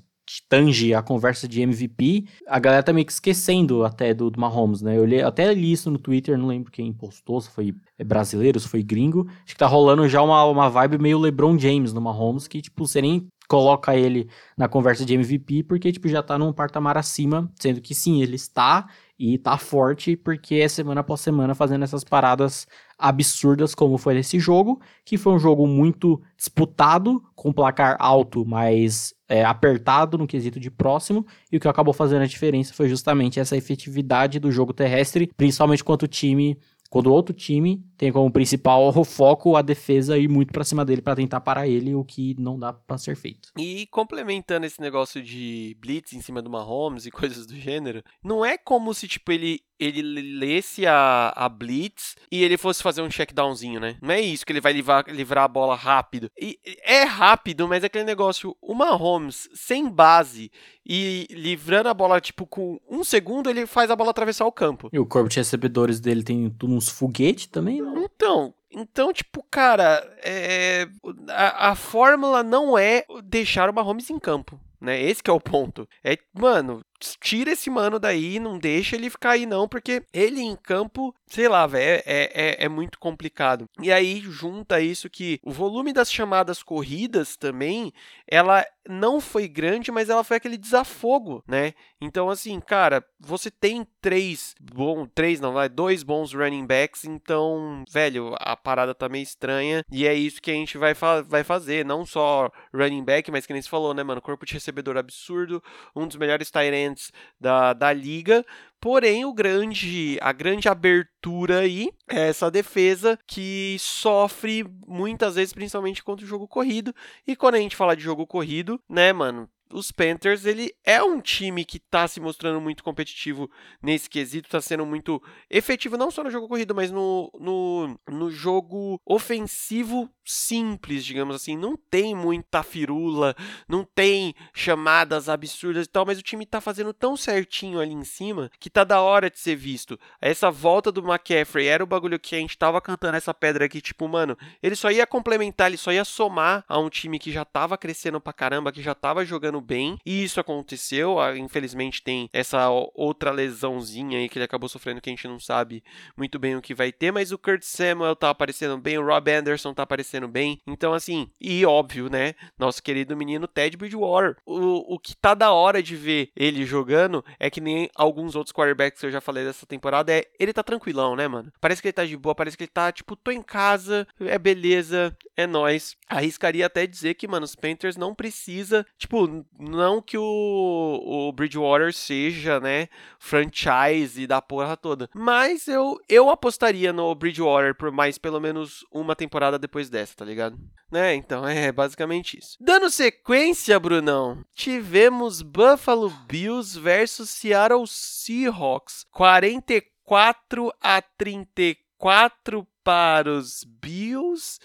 tange a conversa de MVP, a galera tá meio que esquecendo até do, do Mahomes, né? Eu li, até li isso no Twitter, não lembro quem postou, se foi brasileiro, se foi gringo. Acho que tá rolando já uma, uma vibe meio LeBron James no Mahomes, que, tipo, você nem coloca ele na conversa de MVP, porque, tipo, já tá num patamar acima, sendo que sim, ele está e tá forte, porque é semana após semana fazendo essas paradas absurdas, como foi nesse jogo, que foi um jogo muito disputado, com placar alto, mas é, apertado no quesito de próximo, e o que acabou fazendo a diferença foi justamente essa efetividade do jogo terrestre, principalmente quanto o time quando o outro time tem como principal foco a defesa ir muito para cima dele para tentar parar ele, o que não dá para ser feito. E complementando esse negócio de blitz em cima do Mahomes e coisas do gênero, não é como se tipo ele ele lesse a, a blitz e ele fosse fazer um checkdownzinho, né? Não é isso que ele vai livrar, livrar a bola rápido. E é rápido, mas é aquele negócio, o Mahomes sem base e livrando a bola tipo com um segundo, ele faz a bola atravessar o campo. E o corpo de recebedores dele tem uns foguetes também, né? Então, então, tipo, cara, é, a, a fórmula não é deixar o Mahomes em campo né? Esse é o ponto. É, mano, tira esse mano daí, não deixa ele ficar aí não, porque ele em campo, sei lá, velho, é, é, é muito complicado. E aí junta isso que o volume das chamadas corridas também, ela não foi grande, mas ela foi aquele desafogo, né? Então, assim, cara, você tem três bom, três não, vai, dois bons running backs, então, velho, a parada tá meio estranha e é isso que a gente vai, fa vai fazer, não só running back, mas que nem você falou, né, mano, corpo de recebedor absurdo, um dos melhores tight ends da, da liga, Porém, o grande, a grande abertura aí é essa defesa que sofre muitas vezes, principalmente contra o jogo corrido. E quando a gente fala de jogo corrido, né, mano, os Panthers, ele é um time que tá se mostrando muito competitivo nesse quesito, tá sendo muito efetivo, não só no jogo corrido, mas no, no, no jogo ofensivo simples, digamos assim. Não tem muita firula, não tem chamadas absurdas e tal, mas o time tá fazendo tão certinho ali em cima que tá da hora de ser visto. Essa volta do McCaffrey era o bagulho que a gente tava cantando essa pedra aqui, tipo, mano, ele só ia complementar, ele só ia somar a um time que já tava crescendo pra caramba, que já tava jogando bem, e isso aconteceu. Ah, infelizmente tem essa outra lesãozinha aí que ele acabou sofrendo que a gente não sabe muito bem o que vai ter, mas o Kurt Samuel tá aparecendo bem, o Rob Anderson tá aparecendo bem. Então, assim, e óbvio, né? Nosso querido menino Ted Bridgewater. O, o que tá da hora de ver ele jogando é que nem alguns outros quarterbacks que eu já falei dessa temporada, é ele tá tranquilão, né, mano? Parece que ele tá de boa, parece que ele tá, tipo, tô em casa, é beleza, é nós. Arriscaria até dizer que, mano, os Panthers não precisa, tipo, não que o, o Bridgewater seja, né, franchise da porra toda. Mas eu, eu apostaria no Bridgewater por mais pelo menos uma temporada depois dessa, tá ligado? Né? Então é basicamente isso. Dando sequência, Brunão, tivemos Buffalo Bills versus Seattle Seahawks. 44 a 34 para os Bills.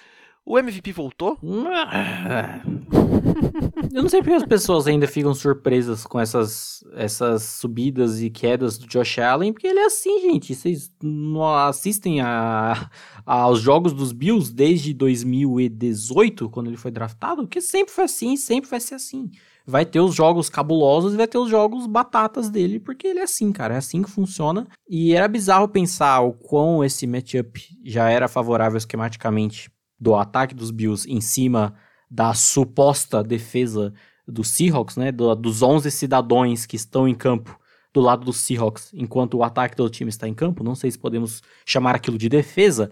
O MVP voltou? Eu não sei porque as pessoas ainda ficam surpresas com essas, essas subidas e quedas do Josh Allen, porque ele é assim, gente. Vocês não assistem a, aos jogos dos Bills desde 2018, quando ele foi draftado? Porque sempre foi assim, sempre vai ser assim. Vai ter os jogos cabulosos e vai ter os jogos batatas dele, porque ele é assim, cara. É assim que funciona. E era bizarro pensar o quão esse matchup já era favorável esquematicamente do ataque dos Bills em cima da suposta defesa dos Seahawks, né, do, dos 11 cidadãos que estão em campo do lado dos Seahawks, enquanto o ataque do time está em campo, não sei se podemos chamar aquilo de defesa,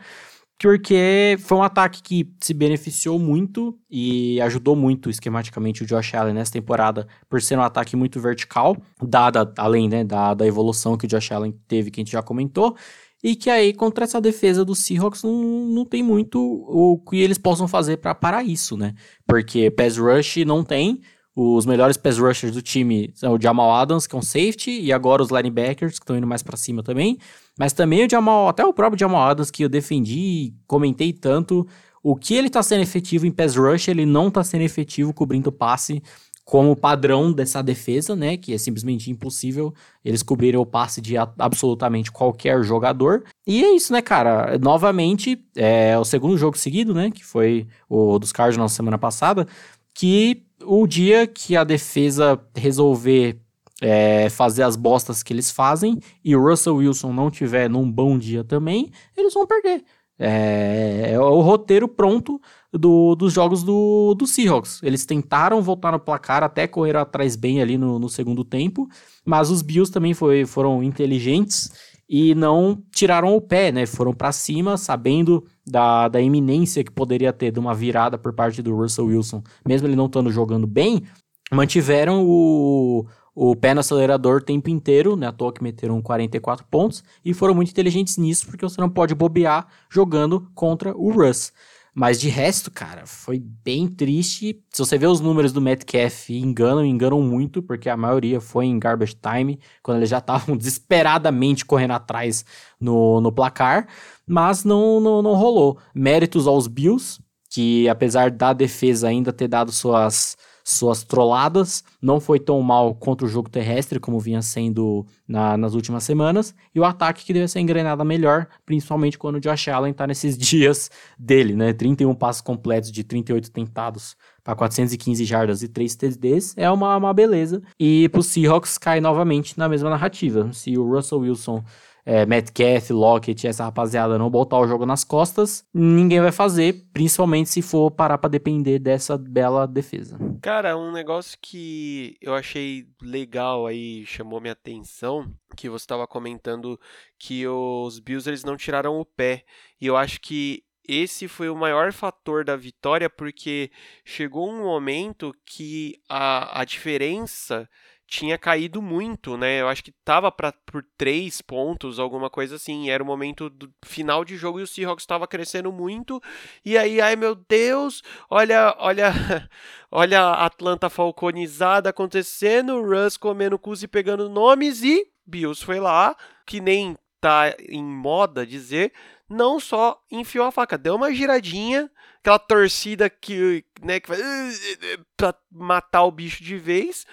porque foi um ataque que se beneficiou muito e ajudou muito esquematicamente o Josh Allen nessa temporada, por ser um ataque muito vertical, dada além né, da, da evolução que o Josh Allen teve, que a gente já comentou, e que aí contra essa defesa do Seahawks não, não tem muito o que eles possam fazer para parar isso, né? Porque pass rush não tem, os melhores pass rushers do time são o Jamal Adams, que é um safety, e agora os linebackers, que estão indo mais para cima também, mas também o Jamal, até o próprio Jamal Adams, que eu defendi e comentei tanto, o que ele tá sendo efetivo em pass rush, ele não tá sendo efetivo cobrindo passe como padrão dessa defesa, né? Que é simplesmente impossível eles cobrirem o passe de absolutamente qualquer jogador. E é isso, né, cara? Novamente, é o segundo jogo seguido, né? Que foi o dos Cardinals semana passada. Que o dia que a defesa resolver é, fazer as bostas que eles fazem e o Russell Wilson não tiver num bom dia também, eles vão perder. É, é o roteiro pronto do, dos jogos do, do Seahawks. Eles tentaram voltar no placar, até correram atrás bem ali no, no segundo tempo, mas os Bills também foi, foram inteligentes e não tiraram o pé, né? Foram para cima, sabendo da, da iminência que poderia ter de uma virada por parte do Russell Wilson, mesmo ele não estando jogando bem, mantiveram o, o pé no acelerador o tempo inteiro, né? À toa que meteram 44 pontos e foram muito inteligentes nisso, porque você não pode bobear jogando contra o Russ. Mas de resto, cara, foi bem triste. Se você vê os números do Metcalf, enganam, enganam muito, porque a maioria foi em garbage time, quando eles já estavam desesperadamente correndo atrás no, no placar. Mas não, não, não rolou. Méritos aos Bills, que apesar da defesa ainda ter dado suas suas trolladas, não foi tão mal contra o jogo terrestre como vinha sendo na, nas últimas semanas, e o ataque que deve ser engrenado melhor, principalmente quando o Josh Allen tá nesses dias dele, né? 31 passos completos de 38 tentados para 415 jardas e 3 TDs é uma, uma beleza. E pro Seahawks cai novamente na mesma narrativa. Se o Russell Wilson é, Metcalf, Lockett, essa rapaziada não botar o jogo nas costas, ninguém vai fazer, principalmente se for parar para depender dessa bela defesa. Cara, um negócio que eu achei legal aí, chamou minha atenção, que você estava comentando que os Bills eles não tiraram o pé, e eu acho que esse foi o maior fator da vitória, porque chegou um momento que a, a diferença tinha caído muito, né? Eu acho que tava para por três pontos, alguma coisa assim. Era o momento do final de jogo e o Seahawks estava crescendo muito. E aí, ai meu Deus, olha, olha, olha a Atlanta falconizada acontecendo, o Russ comendo cus e pegando nomes e Bills foi lá, que nem tá em moda dizer, não só enfiou a faca, deu uma giradinha, aquela torcida que, né, que vai pra matar o bicho de vez.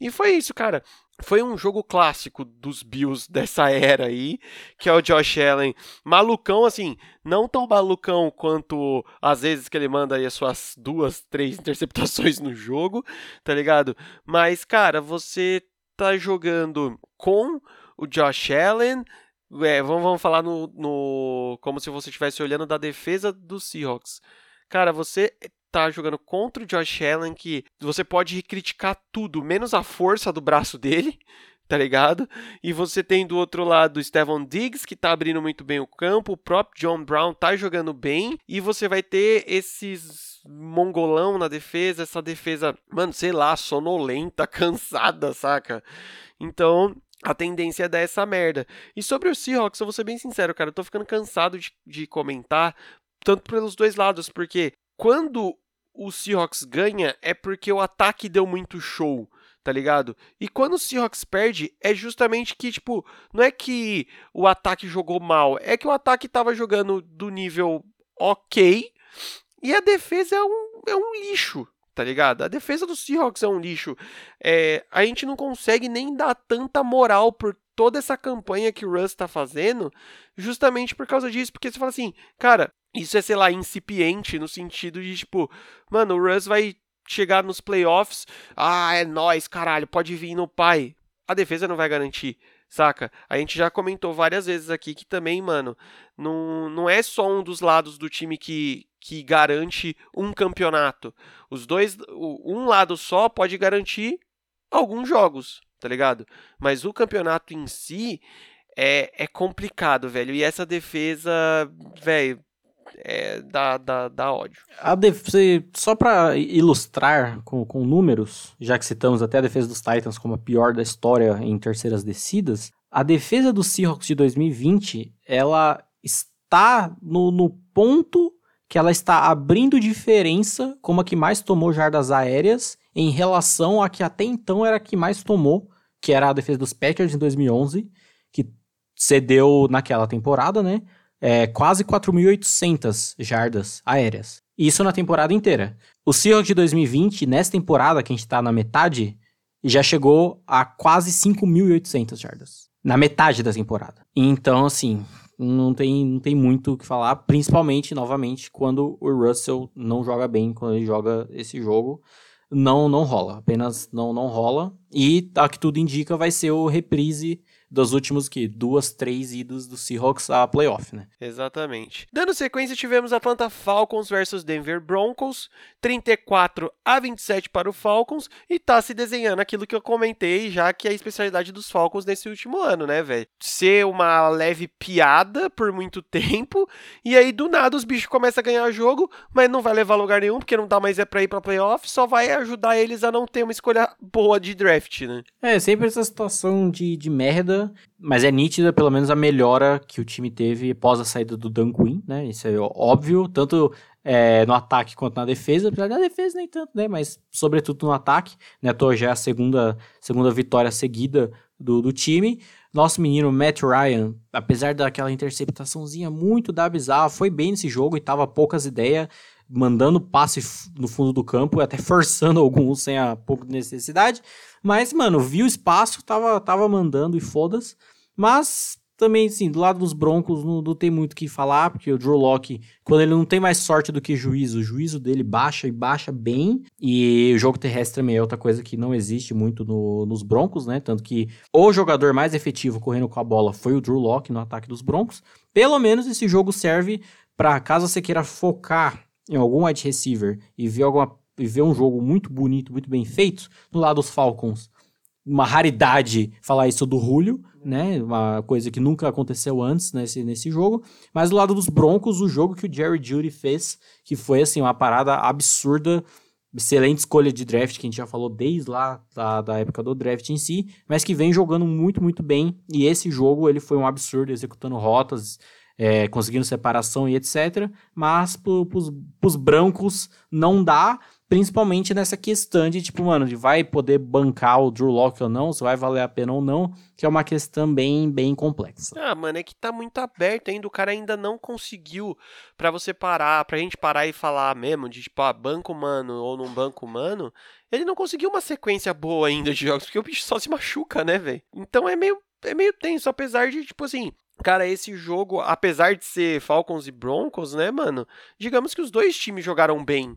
E foi isso, cara. Foi um jogo clássico dos Bills dessa era aí, que é o Josh Allen. Malucão, assim, não tão malucão quanto às vezes que ele manda aí as suas duas, três interceptações no jogo, tá ligado? Mas, cara, você tá jogando com o Josh Allen. É, vamos, vamos falar no, no. Como se você estivesse olhando da defesa dos Seahawks. Cara, você tá jogando contra o Josh Allen, que você pode criticar tudo, menos a força do braço dele, tá ligado? E você tem do outro lado o Stevan Diggs, que tá abrindo muito bem o campo, o próprio John Brown tá jogando bem, e você vai ter esses mongolão na defesa, essa defesa, mano, sei lá, sonolenta, cansada, saca? Então, a tendência é dar essa merda. E sobre o Seahawks, eu vou ser bem sincero, cara, eu tô ficando cansado de, de comentar, tanto pelos dois lados, porque quando o Seahawks ganha é porque o ataque deu muito show, tá ligado? E quando o Seahawks perde é justamente que, tipo, não é que o ataque jogou mal, é que o ataque tava jogando do nível ok e a defesa é um, é um lixo, tá ligado? A defesa do Seahawks é um lixo. É, a gente não consegue nem dar tanta moral por toda essa campanha que o Russ tá fazendo, justamente por causa disso, porque você fala assim, cara, isso é, sei lá, incipiente no sentido de, tipo, mano, o Russ vai chegar nos playoffs, ah, é nós, caralho, pode vir no pai. A defesa não vai garantir, saca? A gente já comentou várias vezes aqui que também, mano, não, não é só um dos lados do time que, que garante um campeonato. Os dois, um lado só pode garantir alguns jogos, tá ligado? Mas o campeonato em si é, é complicado, velho. E essa defesa, velho, é, dá, dá, dá ódio. A defesa, só para ilustrar com, com números, já que citamos até a defesa dos Titans como a pior da história em terceiras descidas, a defesa dos Seahawks de 2020, ela está no, no ponto que ela está abrindo diferença como a que mais tomou jardas aéreas em relação a que até então era a que mais tomou, que era a defesa dos Packers em 2011, que cedeu naquela temporada, né? É, quase 4.800 jardas aéreas. Isso na temporada inteira. O Seahawks de 2020, nessa temporada que a gente está na metade, já chegou a quase 5.800 jardas. Na metade da temporada. Então, assim, não tem, não tem muito o que falar, principalmente, novamente, quando o Russell não joga bem, quando ele joga esse jogo. Não, não rola, apenas não, não rola. E, a que tudo indica, vai ser o reprise dos últimos que duas, três idas do Seahawks a playoff, né? Exatamente. Dando sequência, tivemos Atlanta Falcons versus Denver Broncos, 34 a 27 para o Falcons e tá se desenhando aquilo que eu comentei já que é a especialidade dos Falcons nesse último ano, né, velho? Ser uma leve piada por muito tempo e aí do nada os bichos começam a ganhar jogo, mas não vai levar a lugar nenhum porque não dá mais é para ir para playoff, só vai ajudar eles a não ter uma escolha boa de draft, né? É, sempre essa situação de, de merda mas é nítida pelo menos a melhora que o time teve após a saída do Dan Quinn, né? Isso é óbvio, tanto é, no ataque quanto na defesa, apesar da defesa nem tanto, né? Mas sobretudo no ataque, né? Tô já é a segunda, segunda vitória seguida do, do time. Nosso menino Matt Ryan, apesar daquela interceptaçãozinha muito da bizarra, foi bem nesse jogo e tava poucas ideias, mandando passe no fundo do campo, até forçando alguns sem a pouca necessidade. Mas, mano, viu espaço, tava, tava mandando e foda-se. Mas também, sim, do lado dos Broncos não, não tem muito o que falar, porque o Drew Locke, quando ele não tem mais sorte do que juízo, o juízo dele baixa e baixa bem. E o jogo terrestre também é outra coisa que não existe muito no, nos Broncos, né? Tanto que o jogador mais efetivo correndo com a bola foi o Drew Locke no ataque dos Broncos. Pelo menos esse jogo serve para caso você queira focar em algum wide receiver e ver alguma e ver um jogo muito bonito, muito bem feito, do lado dos Falcons uma raridade falar isso do Julio, né? Uma coisa que nunca aconteceu antes nesse, nesse jogo. Mas do lado dos Broncos, o jogo que o Jerry Judy fez, que foi assim, uma parada absurda. Excelente escolha de draft, que a gente já falou desde lá da, da época do draft em si, mas que vem jogando muito, muito bem. E esse jogo ele foi um absurdo, executando rotas, é, conseguindo separação e etc. Mas para os brancos não dá, principalmente nessa questão de, tipo, mano, de vai poder bancar o Drew Locke ou não, se vai valer a pena ou não, que é uma questão bem, bem complexa. Ah, mano, é que tá muito aberto ainda, o cara ainda não conseguiu para você parar, pra gente parar e falar mesmo de, tipo, ah, banco humano ou não banco humano, ele não conseguiu uma sequência boa ainda de jogos, porque o bicho só se machuca, né, velho? Então é meio, é meio tenso, apesar de, tipo assim, Cara, esse jogo, apesar de ser Falcons e Broncos, né, mano? Digamos que os dois times jogaram bem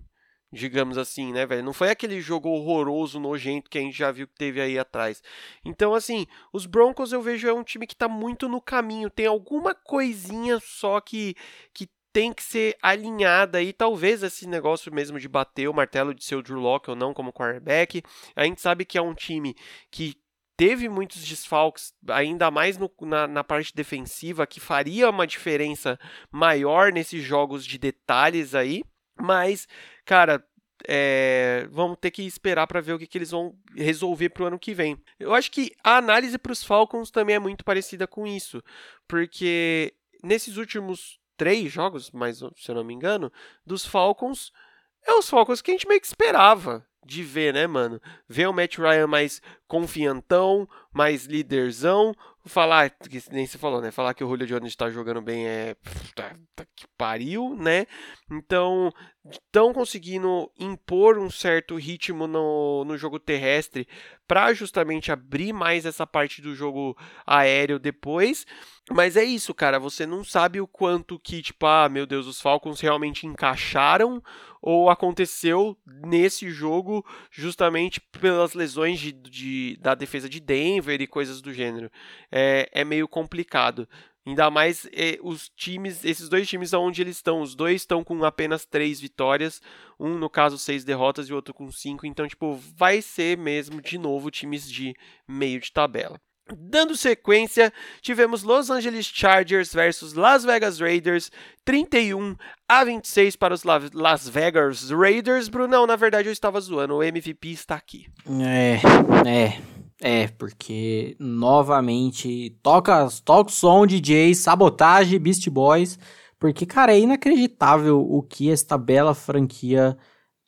digamos assim, né, velho? Não foi aquele jogo horroroso, nojento que a gente já viu que teve aí atrás. Então, assim, os Broncos eu vejo é um time que tá muito no caminho, tem alguma coisinha só que que tem que ser alinhada aí, talvez esse negócio mesmo de bater o martelo de ser o Drew Locke ou não como quarterback. A gente sabe que é um time que teve muitos desfalques, ainda mais no, na, na, parte defensiva, que faria uma diferença maior nesses jogos de detalhes aí. Mas, cara, é, vamos ter que esperar para ver o que, que eles vão resolver para o ano que vem. Eu acho que a análise para os Falcons também é muito parecida com isso, porque nesses últimos três jogos, mais se eu não me engano, dos Falcons, é os Falcons que a gente meio que esperava de ver, né, mano? Ver o Matt Ryan mais confiantão, mais líderzão, falar, que nem você falou, né? Falar que o Julio Jones está jogando bem é. Tá, tá, que pariu, né? Então, estão conseguindo impor um certo ritmo no, no jogo terrestre para justamente abrir mais essa parte do jogo aéreo depois. Mas é isso, cara. Você não sabe o quanto que, tipo, ah, meu Deus, os Falcons realmente encaixaram ou aconteceu nesse jogo justamente pelas lesões de, de da defesa de Denver e coisas do gênero. É, é meio complicado. Ainda mais é, os times, esses dois times onde eles estão, os dois estão com apenas três vitórias, um no caso seis derrotas e o outro com cinco, então tipo vai ser mesmo de novo times de meio de tabela. Dando sequência, tivemos Los Angeles Chargers versus Las Vegas Raiders, 31 a 26 para os Las Vegas Raiders. Brunão, na verdade eu estava zoando, o MVP está aqui. É, é, é, porque novamente toca, toca o som DJ, sabotagem, Beast Boys, porque cara, é inacreditável o que esta bela franquia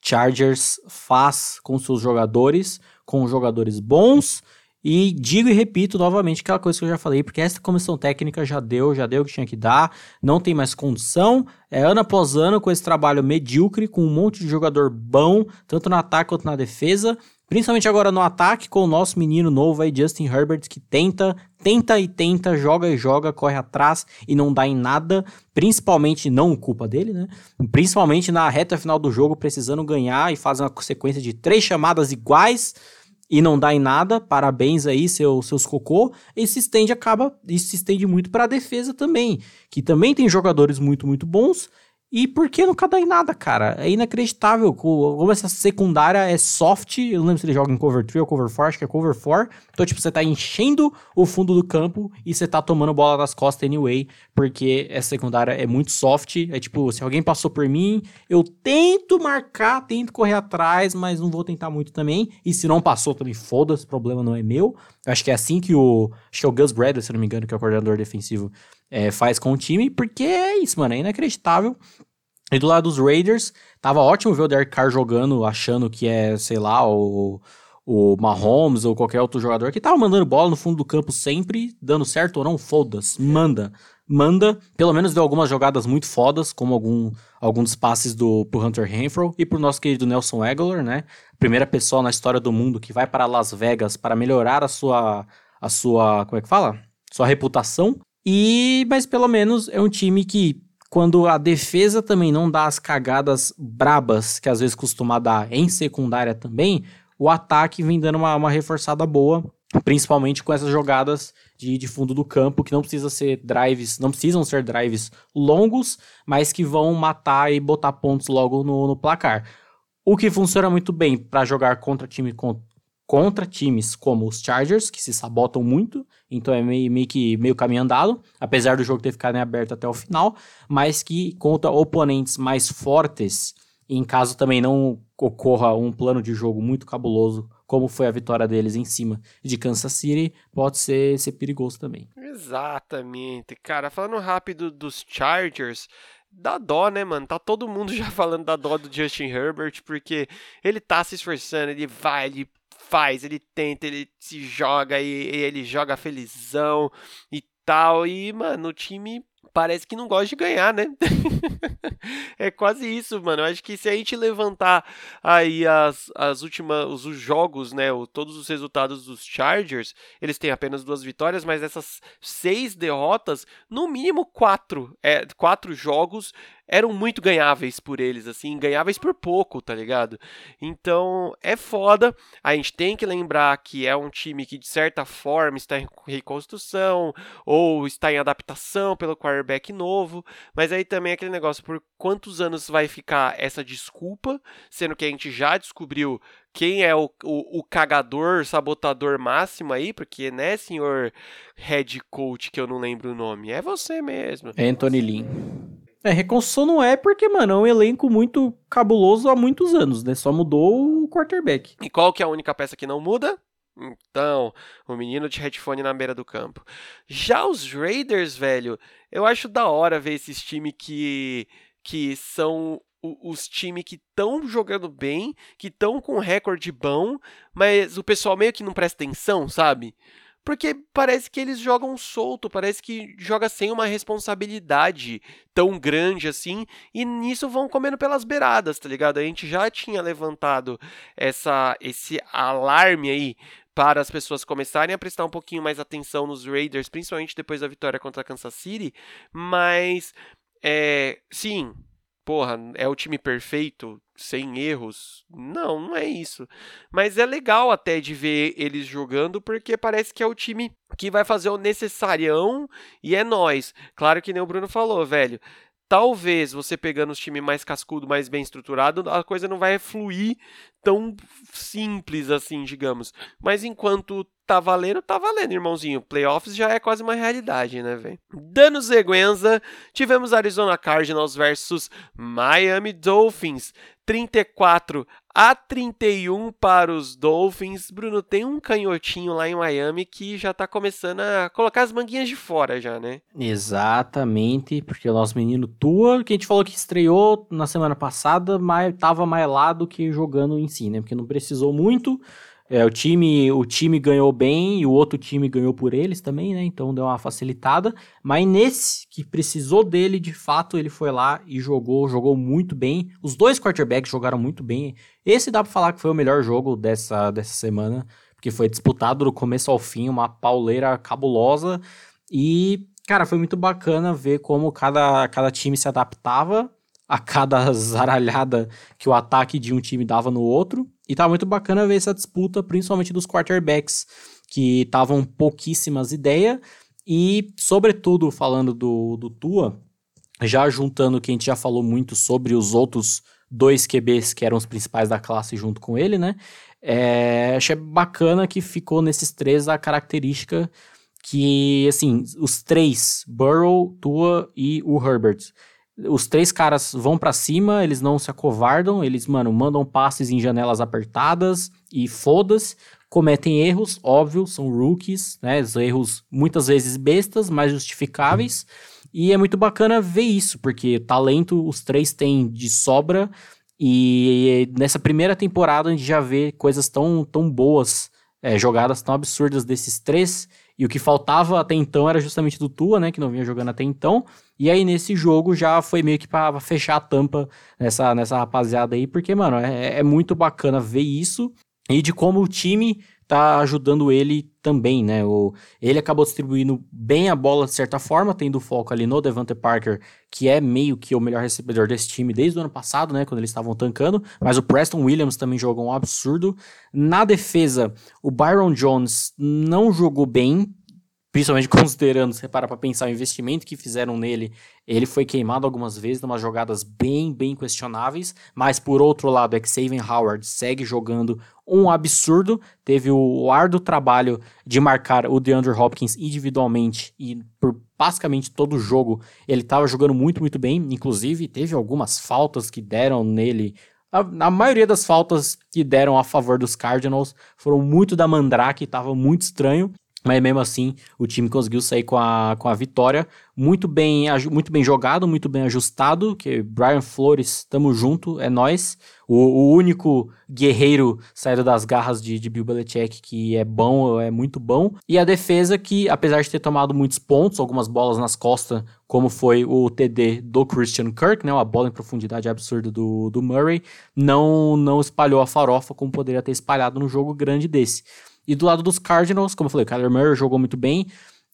Chargers faz com seus jogadores, com jogadores bons e digo e repito novamente aquela coisa que eu já falei, porque essa comissão técnica já deu, já deu o que tinha que dar, não tem mais condição. É ano após ano com esse trabalho medíocre, com um monte de jogador bom, tanto no ataque quanto na defesa. Principalmente agora no ataque com o nosso menino novo aí, Justin Herbert, que tenta, tenta e tenta, joga e joga, corre atrás e não dá em nada. Principalmente, não culpa dele, né? Principalmente na reta final do jogo, precisando ganhar e faz uma sequência de três chamadas iguais e não dá em nada, parabéns aí, seu, seus cocô, e se estende, acaba, isso se estende muito para a defesa também, que também tem jogadores muito, muito bons, e por que nunca dá em nada, cara? É inacreditável. Como essa secundária é soft. Eu não lembro se ele joga em cover 3 ou cover 4, acho que é cover 4. Então, tipo, você tá enchendo o fundo do campo e você tá tomando bola nas costas anyway. Porque essa secundária é muito soft. É tipo, se alguém passou por mim, eu tento marcar, tento correr atrás, mas não vou tentar muito também. E se não passou também, foda-se, o problema não é meu. Eu acho que é assim que o. Acho que é o Gus Bradley, se não me engano, que é o coordenador defensivo é, faz com o time, porque é isso, mano, é inacreditável. E do lado dos Raiders, tava ótimo ver o Derek Carr jogando, achando que é, sei lá, o, o Mahomes ou qualquer outro jogador que tava mandando bola no fundo do campo sempre, dando certo ou não, foda-se, manda. Manda, pelo menos deu algumas jogadas muito fodas, como algum, alguns passes do, pro Hunter Renfro e pro nosso querido Nelson Aguilar, né? Primeira pessoa na história do mundo que vai para Las Vegas para melhorar a sua, a sua, como é que fala? Sua reputação. E, mas pelo menos é um time que quando a defesa também não dá as cagadas brabas que às vezes costuma dar em secundária também, o ataque vem dando uma, uma reforçada boa, principalmente com essas jogadas de, de fundo do campo, que não precisa ser drives, não precisam ser drives longos, mas que vão matar e botar pontos logo no, no placar. O que funciona muito bem para jogar contra time contra times como os Chargers, que se sabotam muito, então é meio, meio que meio caminho andado, apesar do jogo ter ficado em aberto até o final, mas que contra oponentes mais fortes, em caso também não ocorra um plano de jogo muito cabuloso, como foi a vitória deles em cima de Kansas City, pode ser, ser perigoso também. Exatamente. Cara, falando rápido dos Chargers, dá dó, né, mano? Tá todo mundo já falando da dó do Justin Herbert, porque ele tá se esforçando, ele vai, ele faz, ele tenta, ele se joga e, e ele joga felizão e tal. E, mano, o time parece que não gosta de ganhar, né? é quase isso, mano. Eu acho que se a gente levantar aí as, as últimas, os, os jogos, né? O, todos os resultados dos Chargers, eles têm apenas duas vitórias, mas essas seis derrotas, no mínimo quatro, é, quatro jogos eram muito ganháveis por eles, assim, ganháveis por pouco, tá ligado? Então é foda. A gente tem que lembrar que é um time que de certa forma está em reconstrução ou está em adaptação pelo quarterback novo, mas aí também é aquele negócio por quantos anos vai ficar essa desculpa, sendo que a gente já descobriu quem é o, o, o, cagador, sabotador máximo aí, porque, né, senhor head coach, que eu não lembro o nome, é você mesmo. Anthony Lynn. É, reconstrução não é porque, mano, é um elenco muito cabuloso há muitos anos, né? Só mudou o quarterback. E qual que é a única peça que não muda? Então, o menino de headphone na beira do campo. Já os Raiders, velho, eu acho da hora ver esses times que, que são os times que estão jogando bem, que estão com recorde bom, mas o pessoal meio que não presta atenção, sabe? Porque parece que eles jogam solto, parece que joga sem uma responsabilidade tão grande assim, e nisso vão comendo pelas beiradas, tá ligado? A gente já tinha levantado essa esse alarme aí para as pessoas começarem a prestar um pouquinho mais atenção nos Raiders, principalmente depois da vitória contra a Kansas City, mas é, sim, porra, é o time perfeito, sem erros. Não, não é isso. Mas é legal até de ver eles jogando, porque parece que é o time que vai fazer o necessarião e é nós. Claro que nem o Bruno falou, velho. Talvez você pegando os times mais cascudo, mais bem estruturado, a coisa não vai fluir tão simples assim, digamos. Mas enquanto tá valendo, tá valendo, irmãozinho. Playoffs já é quase uma realidade, né, velho? Dando sequência, tivemos Arizona Cardinals versus Miami Dolphins. 34 a 31 para os Dolphins. Bruno, tem um canhotinho lá em Miami que já tá começando a colocar as manguinhas de fora já, né? Exatamente, porque o nosso menino Tua, que a gente falou que estreou na semana passada, mas tava mais lá do que jogando em si, né? Porque não precisou muito. É, o time, o time ganhou bem e o outro time ganhou por eles também, né? Então deu uma facilitada. Mas nesse que precisou dele, de fato, ele foi lá e jogou, jogou muito bem. Os dois quarterbacks jogaram muito bem. Esse dá para falar que foi o melhor jogo dessa, dessa semana, porque foi disputado do começo ao fim, uma pauleira cabulosa. E, cara, foi muito bacana ver como cada, cada time se adaptava a cada zaralhada que o ataque de um time dava no outro. E tá muito bacana ver essa disputa, principalmente dos quarterbacks, que estavam pouquíssimas ideias. E, sobretudo, falando do, do Tua, já juntando que a gente já falou muito sobre os outros dois QBs que eram os principais da classe junto com ele, né? É, achei bacana que ficou nesses três a característica que, assim, os três, Burrow, Tua e o Herbert, os três caras vão para cima, eles não se acovardam, eles, mano, mandam passes em janelas apertadas e foda-se, cometem erros, óbvio, são rookies, né? Erros muitas vezes bestas, mas justificáveis. E é muito bacana ver isso, porque talento os três têm de sobra E nessa primeira temporada a gente já vê coisas tão, tão boas, é, jogadas tão absurdas desses três. E o que faltava até então era justamente do Tua, né? Que não vinha jogando até então. E aí nesse jogo já foi meio que pra fechar a tampa nessa, nessa rapaziada aí. Porque, mano, é, é muito bacana ver isso. E de como o time tá ajudando ele também, né? O, ele acabou distribuindo bem a bola de certa forma, tendo foco ali no Devante Parker, que é meio que o melhor recebedor desse time desde o ano passado, né? Quando eles estavam tancando. Mas o Preston Williams também jogou um absurdo. Na defesa, o Byron Jones não jogou bem, principalmente considerando, se repara para pensar o investimento que fizeram nele, ele foi queimado algumas vezes, umas jogadas bem, bem questionáveis, mas por outro lado, é que Xavier Howard segue jogando um absurdo, teve o árduo trabalho de marcar o DeAndre Hopkins individualmente e por basicamente todo o jogo ele estava jogando muito, muito bem, inclusive teve algumas faltas que deram nele. A, a, maioria das faltas que deram a favor dos Cardinals foram muito da Mandrake, estava muito estranho. Mas mesmo assim, o time conseguiu sair com a, com a vitória. Muito bem, muito bem jogado, muito bem ajustado. Que Brian Flores, tamo junto, é nós. O, o, único guerreiro saído das garras de, de Bill Belichick que é bom, é muito bom. E a defesa que, apesar de ter tomado muitos pontos, algumas bolas nas costas, como foi o TD do Christian Kirk, né, uma bola em profundidade absurda do, do Murray, não, não espalhou a farofa como poderia ter espalhado num jogo grande desse. E do lado dos Cardinals, como eu falei, o Kyler Murray jogou muito bem.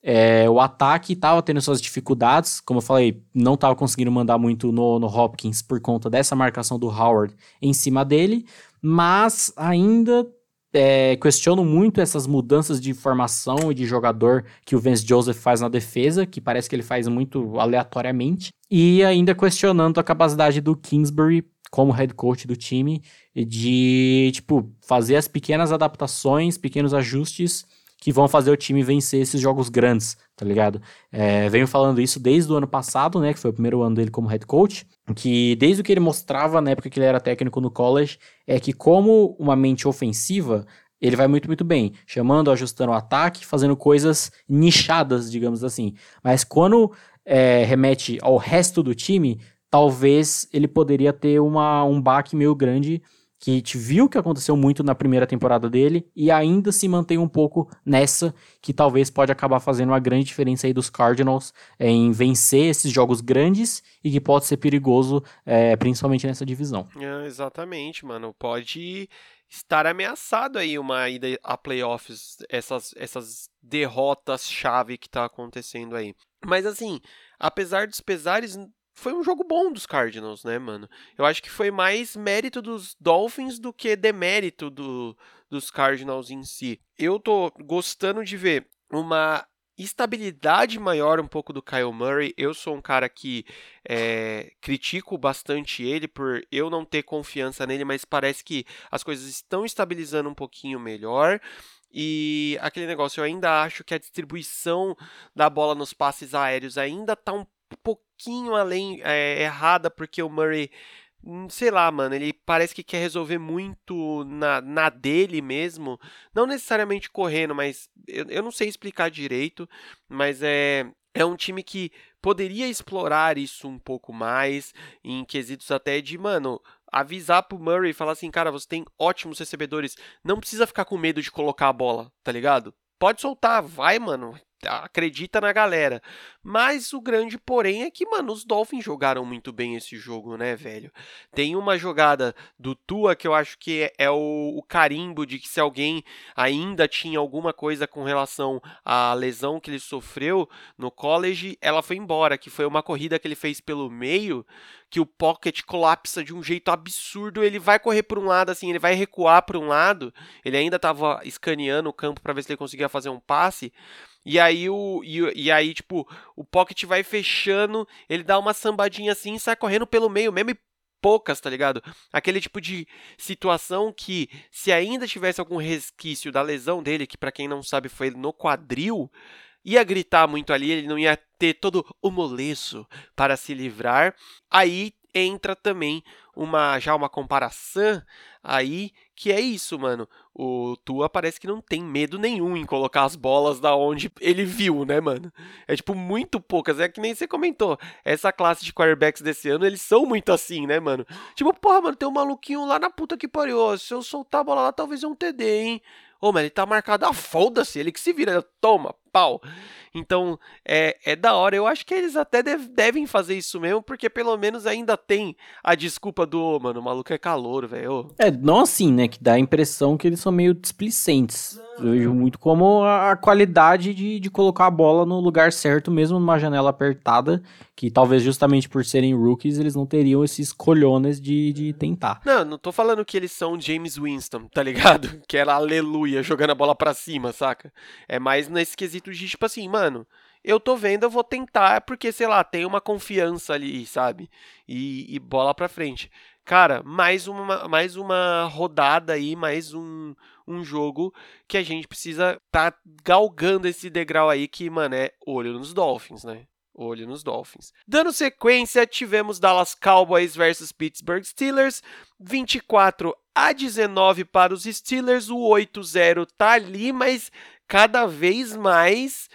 É, o ataque estava tendo suas dificuldades, como eu falei, não estava conseguindo mandar muito no, no, Hopkins por conta dessa marcação do Howard em cima dele, mas ainda é, questiono muito essas mudanças de formação e de jogador que o Vance Joseph faz na defesa, que parece que ele faz muito aleatoriamente, e ainda questionando a capacidade do Kingsbury como head coach do time, de, tipo, fazer as pequenas adaptações, pequenos ajustes que vão fazer o time vencer esses jogos grandes, tá ligado? É, venho falando isso desde o ano passado, né, que foi o primeiro ano dele como head coach, que desde o que ele mostrava na época que ele era técnico no college, é que como uma mente ofensiva, ele vai muito, muito bem, chamando, ajustando o ataque, fazendo coisas nichadas, digamos assim. Mas quando é, remete ao resto do time, talvez ele poderia ter uma, um baque meio grande que a gente viu que aconteceu muito na primeira temporada dele e ainda se mantém um pouco nessa, que talvez pode acabar fazendo uma grande diferença aí dos Cardinals é, em vencer esses jogos grandes e que pode ser perigoso, é, principalmente nessa divisão. É, exatamente, mano. Pode estar ameaçado aí uma ida a playoffs, essas, essas derrotas-chave que tá acontecendo aí. Mas assim, apesar dos pesares, foi um jogo bom dos Cardinals, né, mano? Eu acho que foi mais mérito dos Dolphins do que demérito do, dos Cardinals em si. Eu tô gostando de ver uma estabilidade maior um pouco do Kyle Murray. Eu sou um cara que é, critico bastante ele por eu não ter confiança nele, mas parece que as coisas estão estabilizando um pouquinho melhor. E aquele negócio, eu ainda acho que a distribuição da bola nos passes aéreos ainda tá um pouquinho além é, errada, porque o Murray, hum, sei lá, mano, ele parece que quer resolver muito na, na dele mesmo. Não necessariamente correndo, mas eu, eu não sei explicar direito, mas é. É um time que poderia explorar isso um pouco mais, em quesitos até de, mano, avisar pro Murray e falar assim, cara, você tem ótimos recebedores, não precisa ficar com medo de colocar a bola, tá ligado? Pode soltar, vai, mano, acredita na galera. Mas o grande porém é que, mano, os Dolphins jogaram muito bem esse jogo, né, velho? Tem uma jogada do Tua que eu acho que é, é o, o, carimbo de que se alguém ainda tinha alguma coisa com relação à lesão que ele sofreu no college, ela foi embora, que foi uma corrida que ele fez pelo meio, que o pocket colapsa de um jeito absurdo, ele vai correr por um lado assim, ele vai recuar para um lado, ele ainda estava escaneando o campo para ver se ele conseguia fazer um passe, e aí o e, e, aí tipo, o pocket vai fechando, ele dá uma sambadinha assim e sai correndo pelo meio, mesmo e poucas, tá ligado? Aquele tipo de situação que se ainda tivesse algum resquício da lesão dele, que para quem não sabe foi no quadril, ia gritar muito ali, ele não ia ter todo o moleço para se livrar. Aí entra também uma já uma comparação aí que é isso, mano. O Tua parece que não tem medo nenhum em colocar as bolas da onde ele viu, né, mano? É tipo muito poucas, é que nem você comentou. Essa classe de quarterbacks desse ano, eles são muito assim, né, mano? Tipo, porra, mano, tem um maluquinho lá na puta que pariu. Se eu soltar a bola lá, talvez é um TD, hein? Ô, mas ele tá marcado, ah, foda-se, ele que se vira, toma, pau. Então, é, é da hora. Eu acho que eles até deve, devem fazer isso mesmo, porque pelo menos ainda tem a desculpa do, oh, mano, o maluco é calor, velho. É, não assim, né, que dá a impressão que eles são meio displicentes. Eu vejo muito como a, a qualidade de, de colocar a bola no lugar certo, mesmo numa janela apertada, que talvez justamente por serem rookies eles não teriam esses colhones de, de tentar. Não, não tô falando que eles são James Winston, tá ligado? Que era aleluia jogando a bola pra cima, saca? É mais nesse quesito de tipo assim, mano, eu tô vendo, eu vou tentar, porque, sei lá, tem uma confiança ali, sabe? E, e bola pra frente. Cara, mais uma, mais uma rodada aí, mais um, um jogo que a gente precisa tá galgando esse degrau aí que, mano, é olho nos Dolphins, né? Olho nos Dolphins. Dando sequência, tivemos Dallas Cowboys versus Pittsburgh Steelers, 24 a 19 para os Steelers, o 8-0 tá ali, mas cada vez mais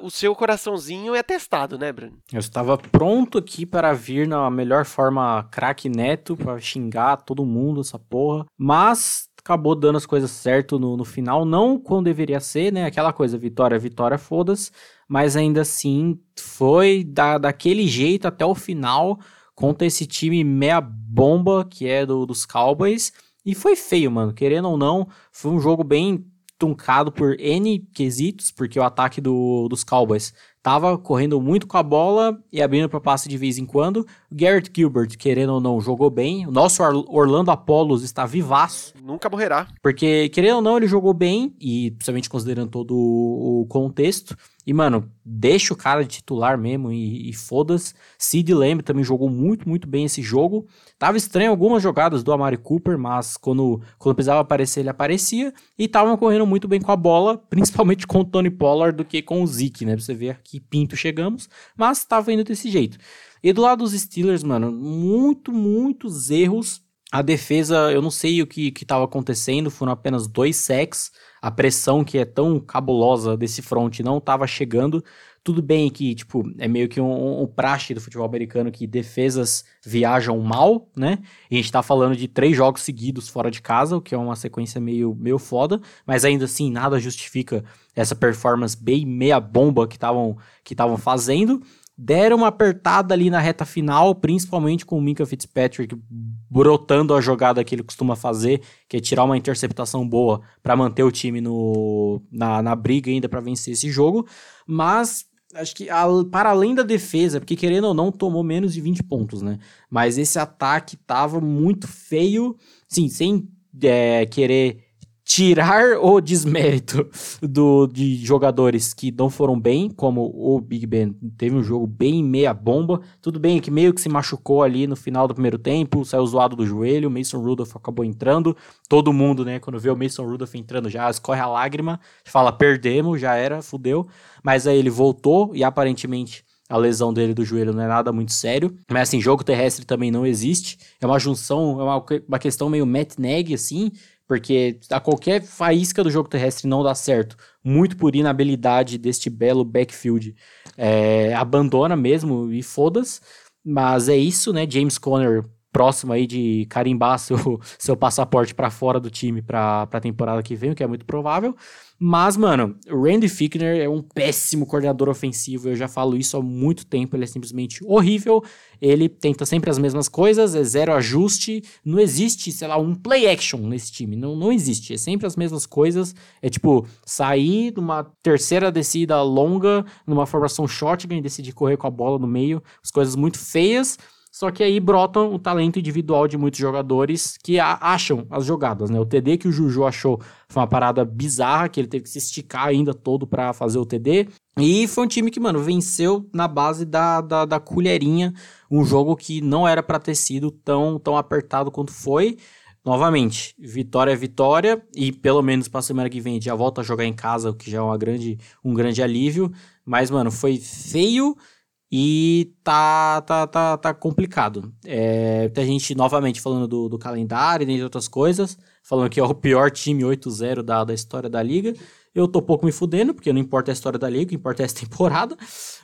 o seu coraçãozinho é testado, né, Bruno? Eu estava pronto aqui para vir na melhor forma craque neto, para xingar todo mundo, essa porra, mas acabou dando as coisas certo no, no final, não quando deveria ser, né? Aquela coisa, vitória, vitória, foda-se mas ainda assim foi da, daquele jeito até o final contra esse time meia bomba que é do, dos Cowboys. E foi feio, mano. Querendo ou não, foi um jogo bem truncado por N quesitos, porque o ataque do, dos Cowboys tava correndo muito com a bola e abrindo para passe de vez em quando. O Garrett Gilbert, querendo ou não, jogou bem. O nosso Orlando Apollos está vivaço. Nunca morrerá. Porque, querendo ou não, ele jogou bem, e principalmente considerando todo o contexto. E, mano, deixa o cara de titular mesmo e, e foda-se. Sid Lamb também jogou muito, muito bem esse jogo. Tava estranho algumas jogadas do Amari Cooper, mas quando, quando precisava aparecer, ele aparecia. E estavam correndo muito bem com a bola, principalmente com o Tony Pollard do que com o Zeke, né? Pra você ver que pinto chegamos. Mas tava indo desse jeito. E do lado dos Steelers, mano, muito, muitos erros. A defesa, eu não sei o que estava acontecendo, foram apenas dois sacks a pressão que é tão cabulosa desse front não estava chegando. Tudo bem que, tipo, é meio que um, um, praxe do futebol americano que defesas viajam mal, né? E a gente tá falando de três jogos seguidos fora de casa, o que é uma sequência meio, meio foda, mas ainda assim nada justifica essa performance bem meia bomba que estavam que fazendo deram uma apertada ali na reta final, principalmente com o Minka Fitzpatrick brotando a jogada que ele costuma fazer, que é tirar uma interceptação boa para manter o time no, na, na briga ainda para vencer esse jogo. Mas acho que a, para além da defesa, porque querendo ou não, tomou menos de 20 pontos, né? Mas esse ataque tava muito feio, sim, sem é, querer tirar o desmérito do, de jogadores que não foram bem, como o Big Ben teve um jogo bem meia bomba. Tudo bem que meio que se machucou ali no final do primeiro tempo, saiu zoado do joelho, o Mason Rudolph acabou entrando. Todo mundo, né, quando vê o Mason Rudolph entrando já escorre a lágrima, fala perdemos, já era, fudeu. Mas aí ele voltou e aparentemente a lesão dele do joelho não é nada muito sério. Mas assim, jogo terrestre também não existe. É uma junção, é uma, uma questão meio Matt Nagy, assim. Porque a qualquer faísca do jogo terrestre não dá certo, muito por inabilidade deste belo backfield, é, abandona mesmo e foda-se. Mas é isso, né? James Conner próximo aí de carimbar seu, seu passaporte para fora do time para a temporada que vem, o que é muito provável. Mas, mano, Randy Fickner é um péssimo coordenador ofensivo. Eu já falo isso há muito tempo. Ele é simplesmente horrível. Ele tenta sempre as mesmas coisas, é zero ajuste. Não existe, sei lá, um play action nesse time. Não, não existe. É sempre as mesmas coisas. É tipo, sair numa terceira descida longa, numa formação shotgun e decidir correr com a bola no meio. As coisas muito feias só que aí brotam o talento individual de muitos jogadores que acham as jogadas, né? O TD que o Juju achou foi uma parada bizarra, que ele teve que se esticar ainda todo para fazer o TD. E foi um time que, mano, venceu na base da, da, da colherinha, um jogo que não era para ter sido tão, tão apertado quanto foi. Novamente, vitória é vitória, e pelo menos para semana que vem já volta a jogar em casa, o que já é uma grande, um grande alívio. Mas, mano, foi feio E tá, tá, tá, tá complicado. É, tem gente novamente falando do, do calendário e de outras coisas, falando que é o pior time 8-0 da, da história da liga. Eu tô pouco me fudendo, porque não importa a história da liga, o que importa é essa temporada,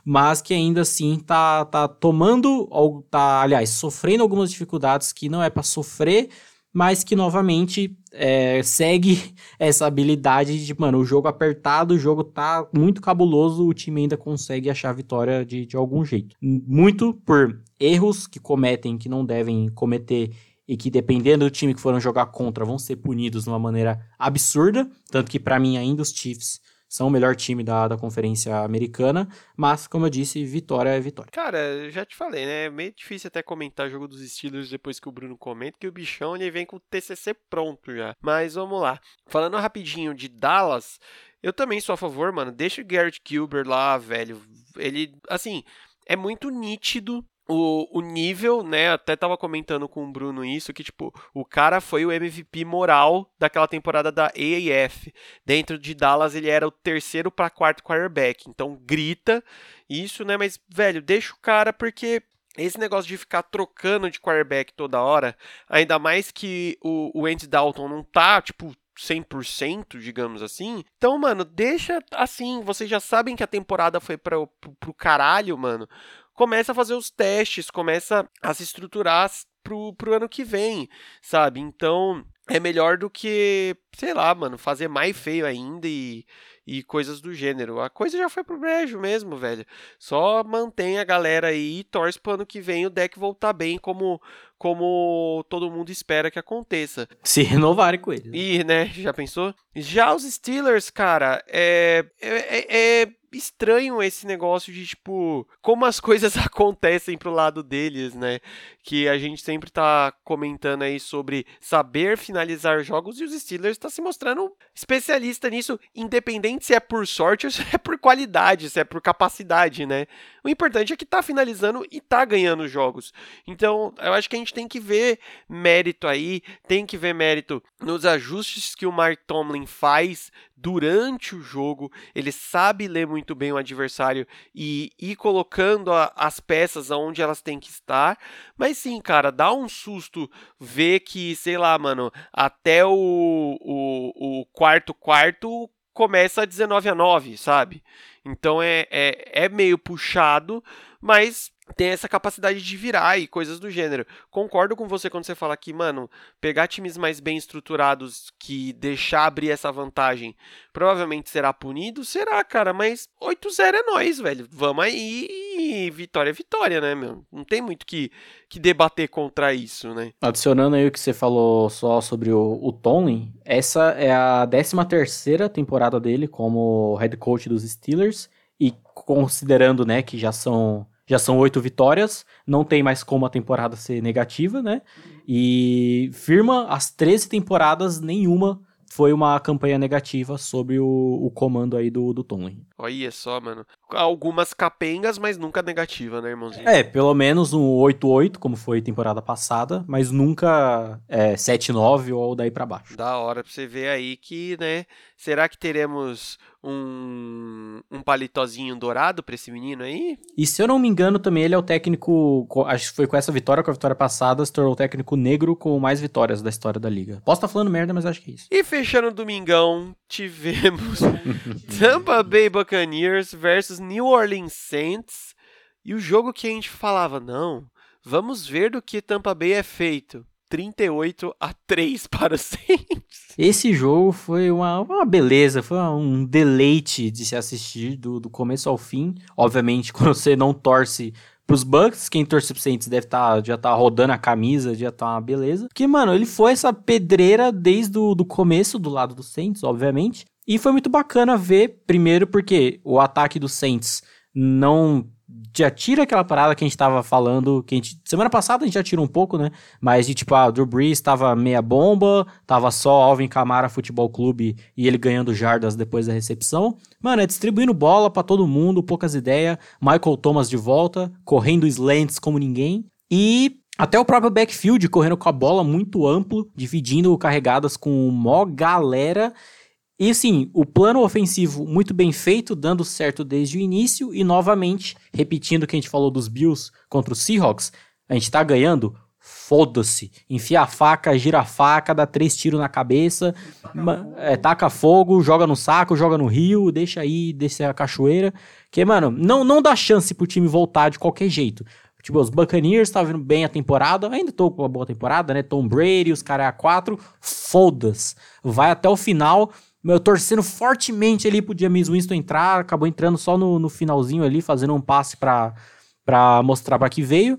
mas que ainda assim tá, tá tomando, ou tá, aliás, sofrendo algumas dificuldades que não é para sofrer, mas que novamente é, segue essa habilidade de, mano, o jogo apertado, o jogo tá muito cabuloso, o time ainda consegue achar a vitória de, de algum jeito. Muito por erros que cometem, que não devem cometer e que dependendo do time que foram jogar contra vão ser punidos de uma maneira absurda, tanto que para mim ainda os Chiefs são o melhor time da, da conferência americana, mas, como eu disse, vitória é vitória. Cara, já te falei, né? É meio difícil até comentar o jogo dos Steelers depois que o Bruno comenta, que o bichão ele vem com o TCC pronto já. Mas vamos lá. Falando rapidinho de Dallas, eu também sou a favor, mano. Deixa o Garrett Gilbert lá, velho. Ele, assim, é muito nítido o, o nível, né? Até tava comentando com o Bruno isso, que tipo, o cara foi o MVP moral daquela temporada da AAF. Dentro de Dallas ele era o terceiro para quarto quarterback. Então grita isso, né? Mas, velho, deixa o cara porque esse negócio de ficar trocando de quarterback toda hora, ainda mais que o, o Andy Dalton não tá, tipo, 100%, digamos assim. Então, mano, deixa assim. Vocês já sabem que a temporada foi pra, pro, pro caralho, mano começa a fazer os testes, começa a se estruturar pro, pro ano que vem, sabe? Então é melhor do que, sei lá, mano, fazer mais feio ainda e, e coisas do gênero. A coisa já foi pro brejo mesmo, velho. Só mantém a galera aí e torce pro ano que vem o deck voltar bem como como todo mundo espera que aconteça. Se renovarem com ele. E, né, já pensou? Já os Steelers, cara, é, é, é, é estranho esse negócio de, tipo, como as coisas acontecem pro lado deles, né? Que a gente sempre tá comentando aí sobre saber finalizar jogos e os Steelers tá se mostrando especialista nisso, independente se é por sorte ou se é por qualidade, se é por capacidade, né? O importante é que tá finalizando e tá ganhando jogos. Então, eu acho que a gente tem que ver mérito aí, tem que ver mérito nos ajustes que o Mark Tomlin faz durante o jogo, ele sabe ler muito bem o adversário e ir colocando a, as peças aonde elas têm que estar. Mas sim, cara, dá um susto ver que, sei lá, mano, até o, o, o quarto quarto começa 19 a 9, sabe? Então é, é, é meio puxado, mas tem essa capacidade de virar e coisas do gênero. Concordo com você quando você fala que, mano, pegar times mais bem estruturados que deixar abrir essa vantagem provavelmente será punido, será, cara, mas 8-0 é nós, velho. Vamos aí vitória é vitória, né, meu? Não tem muito que, que debater contra isso, né? Adicionando aí o que você falou só sobre o, o Tomlin, essa é a 13 terceira temporada dele como head coach dos Steelers e considerando, né, que já são já são oito vitórias, não tem mais como a temporada ser negativa, né? E firma as 13 temporadas, nenhuma foi uma campanha negativa sobre o, o comando aí do, do Tomlin. Olha só, mano. Algumas capengas, mas nunca negativa, né, irmãozinho? É, pelo menos um 8-8, como foi temporada passada, mas nunca é, 7-9 ou daí para baixo. Da hora pra você ver aí que, né, será que teremos um, um palitozinho dourado pra esse menino aí? E se eu não me engano, também ele é o técnico. Acho que foi com essa vitória, com a vitória passada, se tornou o técnico negro com mais vitórias da história da liga. Posso estar tá falando merda, mas acho que é isso. E fechando o domingão, tivemos Tampa Bay Buccaneers versus New Orleans Saints. E o jogo que a gente falava, não, vamos ver do que Tampa Bay é feito. 38 a 3 para o Saints. Esse jogo foi uma, uma beleza, foi um deleite de se assistir do, do começo ao fim. Obviamente, quando você não torce pros Bucks, quem torce pro Saints deve tá, já tá rodando a camisa, já tá uma beleza. Porque, mano, ele foi essa pedreira desde o do começo do lado do Saints, obviamente. E foi muito bacana ver, primeiro porque o ataque do Saints não já tira aquela parada que a gente tava falando, que a gente, semana passada a gente já tirou um pouco, né? Mas de tipo, ah, o Drew Brees tava meia bomba, tava só Alvin Camara Futebol Clube e ele ganhando jardas depois da recepção. Mano, é distribuindo bola para todo mundo, poucas ideias. Michael Thomas de volta, correndo slants como ninguém. E até o próprio backfield correndo com a bola muito amplo, dividindo carregadas com mó galera. E sim, o plano ofensivo muito bem feito, dando certo desde o início, e novamente, repetindo o que a gente falou dos Bills contra os Seahawks, a gente tá ganhando, foda-se. Enfia a faca, gira a faca, dá três tiros na cabeça, taca, é, taca fogo, joga no saco, joga no rio, deixa aí, descer a cachoeira. Que, mano, não, não dá chance pro time voltar de qualquer jeito. Tipo, os Buccaneers estavam vindo bem a temporada, ainda tô com uma boa temporada, né? Tom Brady, os caras a 4, foda-se. Vai até o final, eu torcendo fortemente ali pro James Winston entrar, acabou entrando só no, no finalzinho ali, fazendo um passe pra, pra mostrar pra que veio.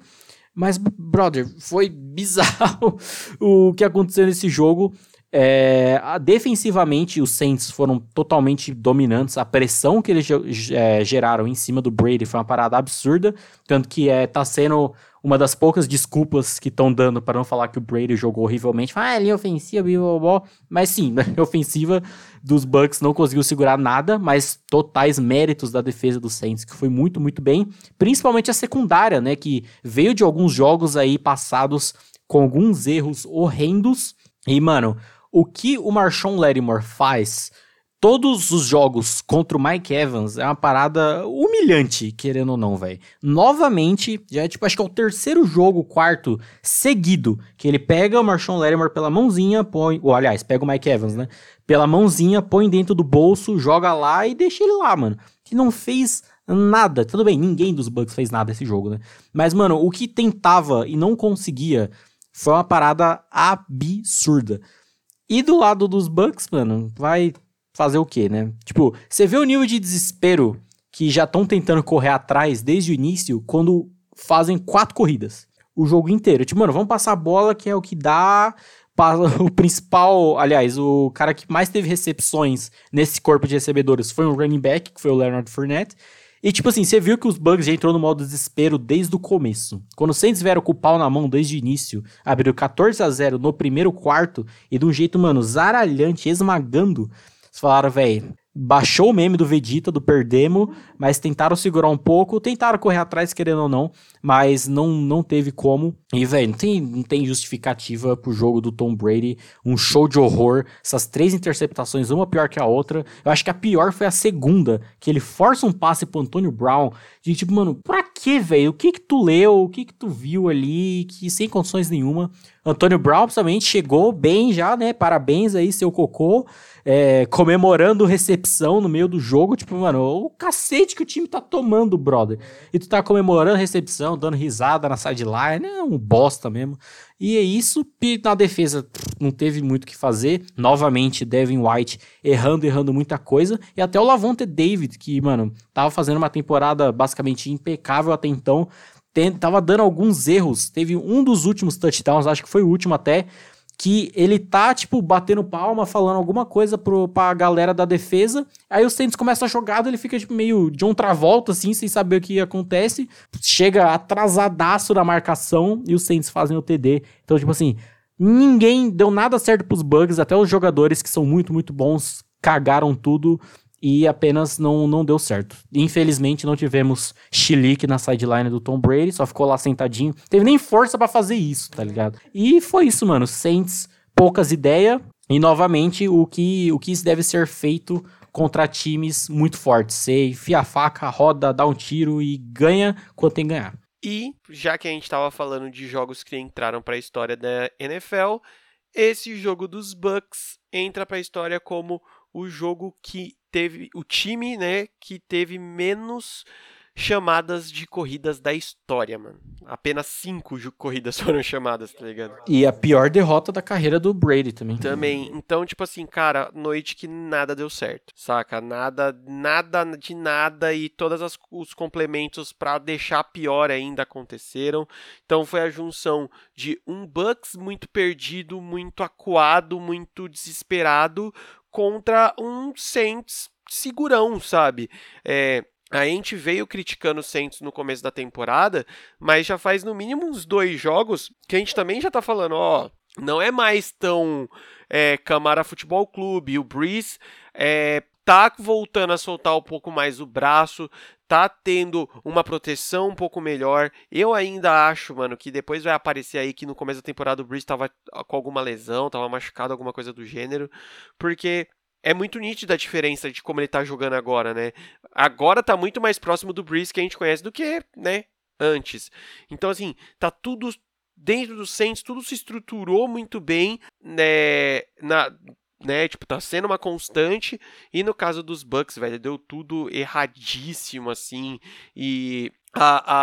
Mas, brother, foi bizarro o que aconteceu nesse jogo. É, defensivamente, os Saints foram totalmente dominantes. A pressão que eles é, geraram em cima do Brady foi uma parada absurda. Tanto que é, tá sendo uma das poucas desculpas que estão dando para não falar que o Brady jogou horrivelmente. Ah, linha ofensiva, blá, blá, blá. mas sim, a ofensiva dos Bucks não conseguiu segurar nada, mas totais méritos da defesa dos Saints, que foi muito, muito bem. Principalmente a secundária, né, que veio de alguns jogos aí passados com alguns erros horrendos. E, mano, o que o Marshawn Lattimore faz todos os jogos contra o Mike Evans é uma parada humilhante, querendo ou não, velho. Novamente, já é tipo, acho que é o terceiro jogo, quarto, seguido, que ele pega o Marshawn Lattimore pela mãozinha, põe, ou aliás, pega o Mike Evans, né? Pela mãozinha, põe dentro do bolso, joga lá e deixa ele lá, mano. Que não fez nada. Tudo bem, ninguém dos Bucks fez nada esse jogo, né? Mas, mano, o que tentava e não conseguia foi uma parada absurda. E do lado dos Bucks, mano, vai fazer o quê, né? Tipo, você vê o nível de desespero que já estão tentando correr atrás desde o início quando fazem quatro corridas. O jogo inteiro. Tipo, mano, vamos passar a bola que é o que dá. O principal, aliás, o cara que mais teve recepções nesse corpo de recebedores foi um running back, que foi o Leonard Fournette. E, tipo assim, você viu que os Bugs já entrou no modo desespero desde o começo. Quando os Saints vieram com o pau na mão desde o início, abriu 14 a 0 no primeiro quarto e de um jeito, mano, zaralhante, esmagando eles falaram, velho, baixou o meme do Vegeta, do Perdemo, mas tentaram segurar um pouco, tentaram correr atrás, querendo ou não, mas não, não teve como. E, velho, não tem, não tem justificativa pro jogo do Tom Brady, um show de horror, essas três interceptações, uma pior que a outra. Eu acho que a pior foi a segunda, que ele força um passe pro Antônio Brown, de tipo, mano, pra que, velho? O que que tu leu? O que que tu viu ali? Que sem condições nenhuma. Antônio Brown, principalmente, chegou bem já, né? Parabéns aí, seu cocô é, comemorando recepção no meio do jogo. Tipo, mano, o cacete que o time tá tomando, brother. E tu tá comemorando recepção, dando risada na sideline. É um bosta mesmo. E é isso. Na defesa não teve muito o que fazer. Novamente, Devin White errando, errando muita coisa. E até o Lavonte David, que, mano, tava fazendo uma temporada basicamente impecável até então. Tava dando alguns erros. Teve um dos últimos touchdowns, acho que foi o último até, que ele tá, tipo, batendo palma, falando alguma coisa pro, pra galera da defesa. Aí o Saints começa a jogada, ele fica, tipo, meio de um travolta, assim, sem saber o que acontece. Chega atrasadaço na marcação e os Saints fazem o TD. Então, tipo assim, ninguém deu nada certo pros bugs, até os jogadores que são muito, muito bons cagaram tudo e apenas não, não deu certo. Infelizmente não tivemos chilique na sideline do Tom Brady, só ficou lá sentadinho. Teve nem força para fazer isso, tá ligado? E foi isso, mano. Saints, poucas ideias. E novamente, o que, o que deve ser feito contra times muito fortes. Você enfia a faca, roda, dá um tiro e ganha quando tem que ganhar. E, já que a gente estava falando de jogos que entraram para a história da NFL, esse jogo dos Bucks entra para a história como o jogo que teve o time, né, que teve menos chamadas de corridas da história, mano. Apenas cinco corridas foram chamadas, tá ligado? E a pior derrota da carreira do Brady também. Também. Então, tipo assim, cara, noite que nada deu certo, saca? Nada, nada de nada e todos os complementos para deixar pior ainda aconteceram. Então foi a junção de um Bucks muito perdido, muito acuado, muito desesperado contra um Saints segurão, sabe? É, a gente veio criticando o Saints no começo da temporada, mas já faz no mínimo uns dois jogos que a gente também já tá falando, ó, não é mais tão é, Camara Futebol Clube, o Breeze é, tá voltando a soltar um pouco mais o braço, tá tendo uma proteção um pouco melhor. Eu ainda acho, mano, que depois vai aparecer aí que no começo da temporada o Breeze tava com alguma lesão, tava machucado, alguma coisa do gênero, porque é muito nítida a diferença de como ele tá jogando agora, né? Agora tá muito mais próximo do Breeze que a gente conhece do que, né, antes. Então, assim, tá tudo dentro do Saints, tudo se estruturou muito bem, né, na, né, tipo, tá sendo uma constante, e no caso dos Bucks, velho, deu tudo erradíssimo, assim, e a,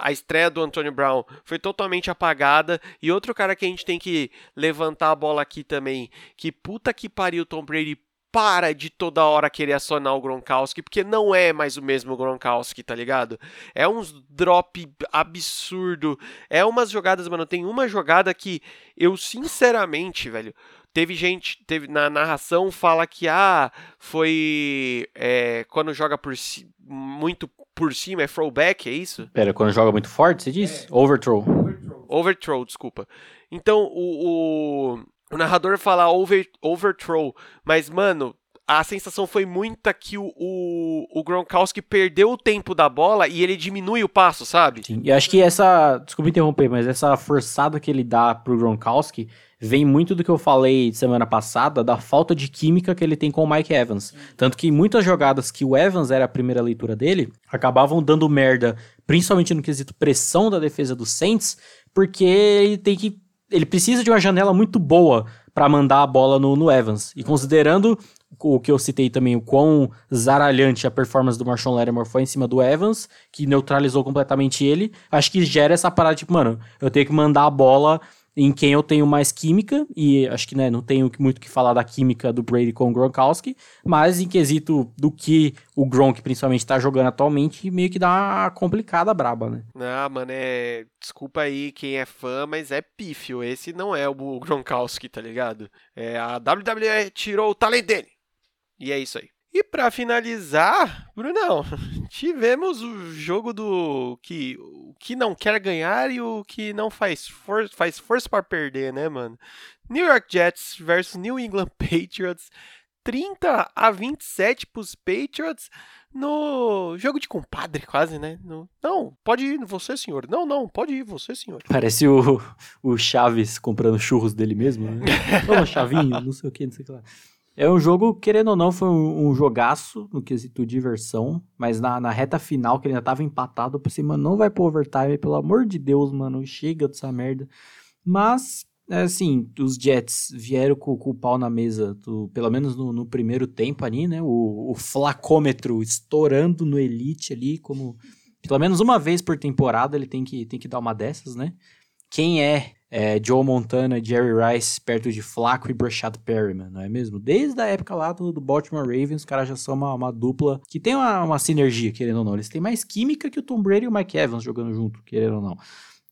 a, a estreia do Antonio Brown foi totalmente apagada. E outro cara que a gente tem que levantar a bola aqui também, que puta que pariu, Tom Brady para de toda hora querer acionar o Gronkowski, porque não é mais o mesmo Gronkowski, tá ligado? É uns drop absurdo, é umas jogadas, mano, tem uma jogada que eu sinceramente, velho, teve gente, teve na narração fala que ah, foi é, quando joga por si, muito por cima, é throwback, é isso? Pera, quando joga muito forte, você diz? É. Overthrow. Overthrow. Overthrow, desculpa. Então, o, o o narrador fala over, overthrow, mas, mano, a sensação foi muita que o, o, o, Gronkowski perdeu o tempo da bola e ele diminui o passo, sabe? Sim, e acho que essa. Desculpa interromper, mas essa forçada que ele dá pro Gronkowski vem muito do que eu falei semana passada, da falta de química que ele tem com o Mike Evans. Tanto que muitas jogadas que o Evans era a primeira leitura dele acabavam dando merda, principalmente no quesito pressão da defesa do Saints, porque ele tem que ele precisa de uma janela muito boa para mandar a bola no, no, Evans. E considerando o que eu citei também, o quão zaralhante a performance do Marshawn Lattimore foi em cima do Evans, que neutralizou completamente ele, acho que gera essa parada, tipo, mano, eu tenho que mandar a bola em quem eu tenho mais química, e acho que né, não tenho muito que falar da química do Brady com o Gronkowski, mas em quesito do que o Gronk principalmente está jogando atualmente, meio que dá uma complicada braba, né? Ah, mano, é. Desculpa aí quem é fã, mas é pífio. Esse não é o Gronkowski, tá ligado? É, a WWE tirou o talento dele. E é isso aí. E para finalizar, Brunão, tivemos o jogo do que que não quer ganhar e o que não faz, for, faz força para perder, né, mano? New York Jets versus New England Patriots, 30 a 27 pros Patriots no jogo de compadre, quase, né? No, não, pode ir você, senhor. Não, não, pode ir você, senhor. Parece o, o Chaves comprando churros dele mesmo, né? Toma, chavinho, não sei o que, não sei o que lá. É um jogo, querendo ou não, foi um, um jogaço no quesito diversão, mas na, na, reta final, que ele ainda tava empatado, eu pensei, mano, não vai pro overtime, pelo amor de Deus, mano, chega dessa merda. Mas, é assim, os Jets vieram com, com o pau na mesa, do, pelo menos no, no, primeiro tempo ali, né, o, o flacômetro estourando no Elite ali, como pelo menos uma vez por temporada ele tem que, tem que dar uma dessas, né. Quem é é, Joe Montana, Jerry Rice perto de Flaco e Brashad Perryman, não é mesmo? Desde a época lá do, do Baltimore Ravens, os caras já são uma, uma dupla que tem uma, uma, sinergia, querendo ou não. Eles têm mais química que o Tom Brady e o Mike Evans jogando junto, querendo ou não.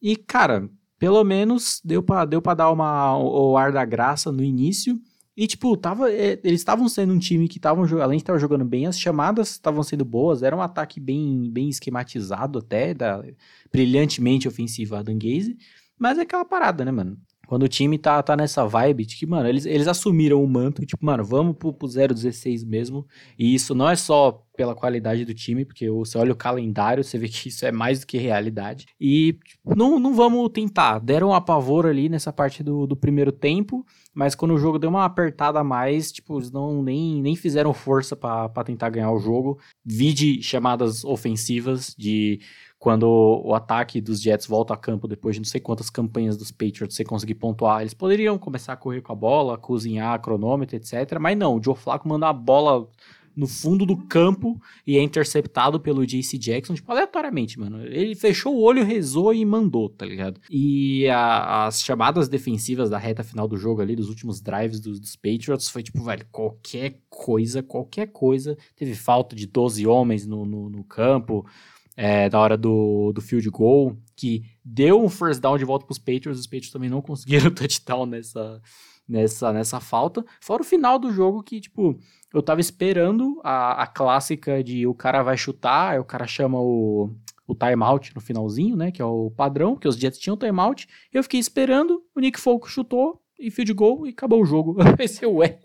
E, cara, pelo menos deu pra, deu dar uma, o, o ar da graça no início. E, tipo, tava, é, eles estavam sendo um time que estavam além de estar jogando bem, as chamadas estavam sendo boas, era um ataque bem, bem esquematizado até, da, brilhantemente ofensivo a Danguese. Mas é aquela parada, né, mano? Quando o time tá, tá nessa vibe de que, mano, eles, eles assumiram o manto, tipo, mano, vamos pro, pro 016 mesmo. E isso não é só pela qualidade do time, porque você olha o calendário, você vê que isso é mais do que realidade. E tipo, não, não vamos tentar. Deram um apavoro ali nessa parte do, do primeiro tempo, mas quando o jogo deu uma apertada a mais, tipo, eles não nem, nem fizeram força para tentar ganhar o jogo. Vide chamadas ofensivas de quando o ataque dos Jets volta a campo depois de não sei quantas campanhas dos Patriots você conseguir pontuar, eles poderiam começar a correr com a bola, cozinhar cronômetro, etc. Mas não, o Joe Flacco manda a bola no fundo do campo e é interceptado pelo JC Jackson, tipo, aleatoriamente, mano. Ele fechou o olho, rezou e mandou, tá ligado? E a, as chamadas defensivas da reta final do jogo ali, dos últimos drives dos, dos Patriots, foi tipo, velho, qualquer coisa, qualquer coisa. Teve falta de 12 homens no, no, no campo é, na hora do, do field goal, que deu um first down de volta para os Patriots, os Patriots também não conseguiram touchdown nessa, nessa, nessa falta. Fora o final do jogo que, tipo, eu tava esperando a, a clássica de o cara vai chutar, aí o cara chama o, o timeout no finalzinho, né, que é o padrão, que os Jets tinham timeout, eu fiquei esperando, o Nick Folk chutou, e field goal, e acabou o jogo. Eu pensei, ué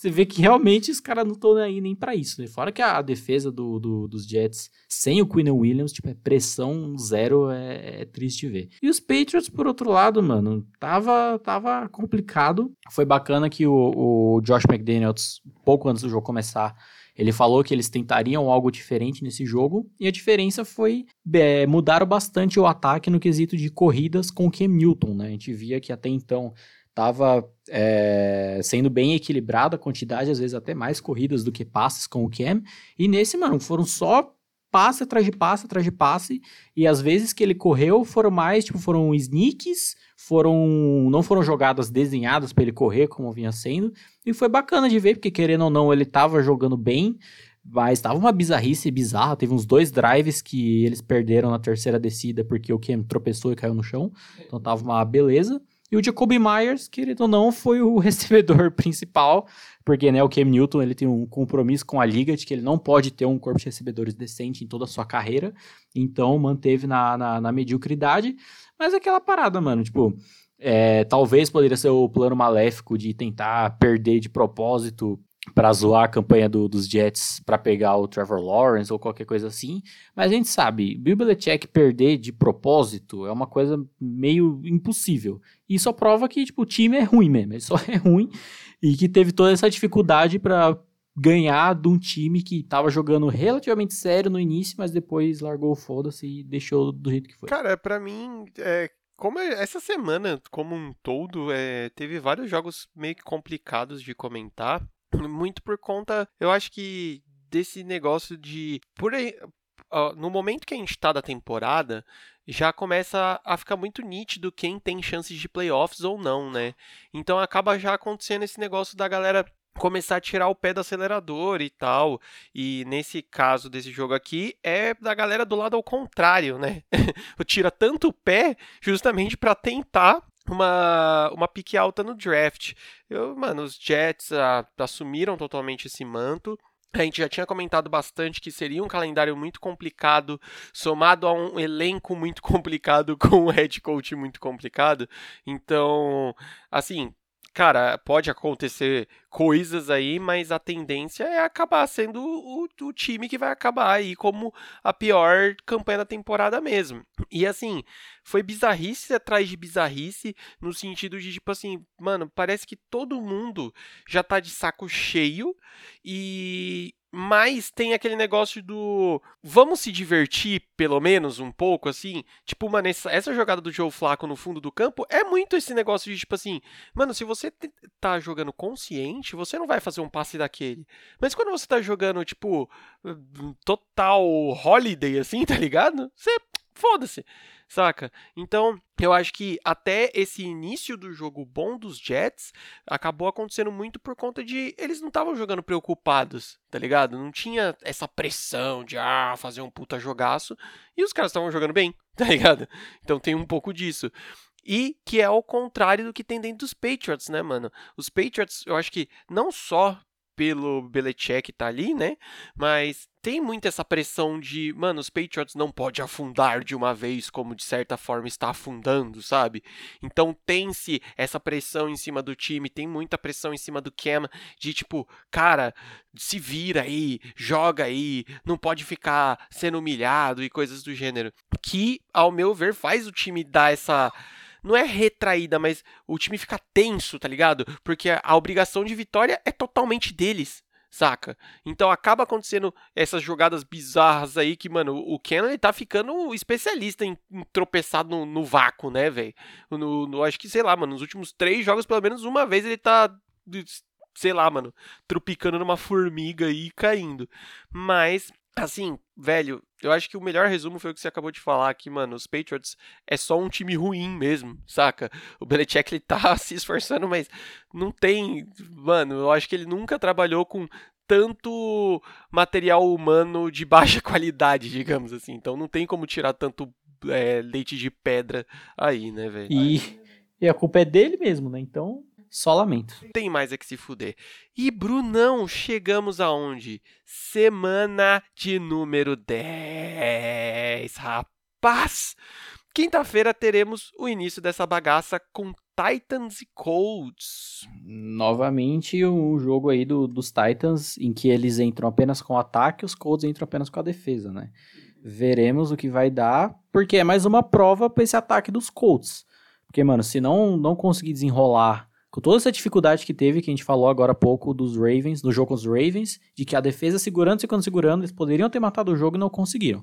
Você vê que realmente os caras não estão aí nem para isso, né? Fora que a defesa do, do, dos Jets sem o Quinn Williams, tipo, é pressão zero, é, é, triste ver. E os Patriots, por outro lado, mano, tava, tava complicado. Foi bacana que o, o Josh McDaniels, pouco antes do jogo começar, ele falou que eles tentariam algo diferente nesse jogo, e a diferença foi é, mudaram bastante o ataque no quesito de corridas com o Cam Newton, né? A gente via que até então estava é, sendo bem equilibrado a quantidade, às vezes até mais corridas do que passes com o Cam. E nesse, mano, foram só passe atrás de passe atrás de passe. E as vezes que ele correu foram mais, tipo, foram sneaks, foram não foram jogadas desenhadas para ele correr, como vinha sendo. E foi bacana de ver, porque querendo ou não, ele estava jogando bem. Mas estava uma bizarrice bizarra. Teve uns dois drives que eles perderam na terceira descida porque o Cam tropeçou e caiu no chão. Então tava uma beleza. E o Jacoby Myers, querido ou não, foi o recebedor principal, porque né, o Cam Newton ele tem um compromisso com a liga de que ele não pode ter um corpo de recebedores decente em toda a sua carreira, então manteve na, na, na mediocridade. Mas aquela parada, mano, tipo, é, talvez poderia ser o plano maléfico de tentar perder de propósito para zoar a campanha do, dos Jets para pegar o Trevor Lawrence ou qualquer coisa assim. Mas a gente sabe, Bill Belichick perder de propósito é uma coisa meio impossível. E só prova que tipo, o time é ruim mesmo, ele só é ruim e que teve toda essa dificuldade para ganhar de um time que estava jogando relativamente sério no início, mas depois largou o foda-se e deixou do jeito que foi. Cara, para mim, é, como essa semana como um todo é, teve vários jogos meio que complicados de comentar muito por conta, eu acho que desse negócio de por aí, no momento que a gente está da temporada, já começa a ficar muito nítido quem tem chances de playoffs ou não, né? Então acaba já acontecendo esse negócio da galera começar a tirar o pé do acelerador e tal. E nesse caso desse jogo aqui é da galera do lado ao contrário, né? Tira tanto o pé justamente para tentar uma, uma pique alta no draft. Eu, mano, os Jets ah, assumiram totalmente esse manto. A gente já tinha comentado bastante que seria um calendário muito complicado, somado a um elenco muito complicado, com um head coach muito complicado. Então, assim, cara, pode acontecer coisas aí, mas a tendência é acabar sendo o, o, time que vai acabar aí como a pior campanha da temporada mesmo. E assim, foi bizarrice atrás de bizarrice, no sentido de, tipo assim, mano, parece que todo mundo já tá de saco cheio e mas tem aquele negócio do vamos se divertir pelo menos um pouco assim. Tipo, mano, essa, essa jogada do Joe Flaco no fundo do campo é muito esse negócio de tipo assim, mano, se você tá jogando consciente, você não vai fazer um passe daquele. Mas quando você tá jogando tipo total holiday assim, tá ligado? Você foda-se saca? Então, eu acho que até esse início do jogo bom dos Jets acabou acontecendo muito por conta de eles não estavam jogando preocupados, tá ligado? Não tinha essa pressão de ah, fazer um puta jogaço e os caras estavam jogando bem, tá ligado? Então tem um pouco disso. E que é ao contrário do que tem dentro dos Patriots, né, mano? Os Patriots, eu acho que não só pelo Belichick tá ali, né? Mas tem muito essa pressão de, mano, os Patriots não pode afundar de uma vez, como de certa forma está afundando, sabe? Então tem-se essa pressão em cima do time, tem muita pressão em cima do Cam de tipo, cara, se vira aí, joga aí, não pode ficar sendo humilhado e coisas do gênero. Que, ao meu ver, faz o time dar essa não é retraída, mas o time fica tenso, tá ligado? Porque a, obrigação de vitória é totalmente deles, saca? Então acaba acontecendo essas jogadas bizarras aí que, mano, o Kenan ele tá ficando especialista em, em tropeçar no, no vácuo, né, velho? No, no, acho que, sei lá, mano, nos últimos três jogos, pelo menos uma vez ele tá sei lá, mano, tropicando numa formiga e caindo. Mas Assim, velho, eu acho que o melhor resumo foi o que você acabou de falar aqui, mano. Os Patriots é só um time ruim mesmo, saca? O Belichick ele tá se esforçando, mas não tem. Mano, eu acho que ele nunca trabalhou com tanto material humano de baixa qualidade, digamos assim. Então não tem como tirar tanto é, leite de pedra aí, né, velho? E, e a culpa é dele mesmo, né? Então só lamento. Tem mais é que se fuder. E Brunão, chegamos aonde? Semana de número 10, rapaz! quinta-feira teremos o início dessa bagaça com Titans e Colts. Novamente um jogo aí do, dos Titans em que eles entram apenas com o ataque, os Colts entram apenas com a defesa, né? Veremos o que vai dar, porque é mais uma prova para esse ataque dos Colts. Porque, mano, se não, não conseguir desenrolar com toda essa dificuldade que teve, que a gente falou agora há pouco dos Ravens, do jogo com os Ravens, de que a defesa segurando, segurando, segurando, eles poderiam ter matado o jogo e não conseguiram.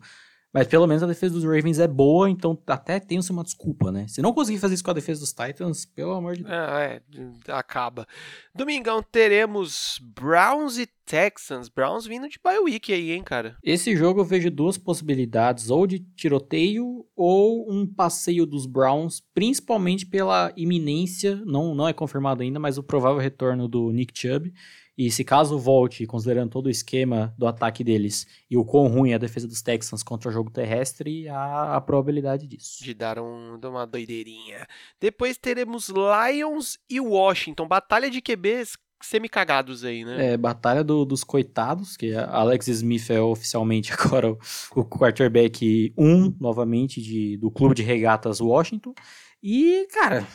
Mas pelo menos a defesa dos Ravens é boa, então até tem-se uma desculpa, né? Se não conseguir fazer isso com a defesa dos Titans, pelo amor de Deus. Ah, é, acaba. Domingão teremos Browns e Texans. Browns vindo de bye week aí, hein, cara? Esse jogo eu vejo duas possibilidades, ou de tiroteio ou um passeio dos Browns, principalmente pela iminência, não, não é confirmado ainda, mas o provável retorno do Nick Chubb. E se caso volte, considerando todo o esquema do ataque deles e o quão ruim é a defesa dos Texans contra o jogo terrestre, há a probabilidade disso. De dar um, uma doideirinha. Depois teremos Lions e Washington. Batalha de QBs semi-cagados aí, né? É, batalha do, dos coitados, que Alex Smith é oficialmente agora o, o quarterback 1, novamente, de, do clube de regatas Washington. E, cara,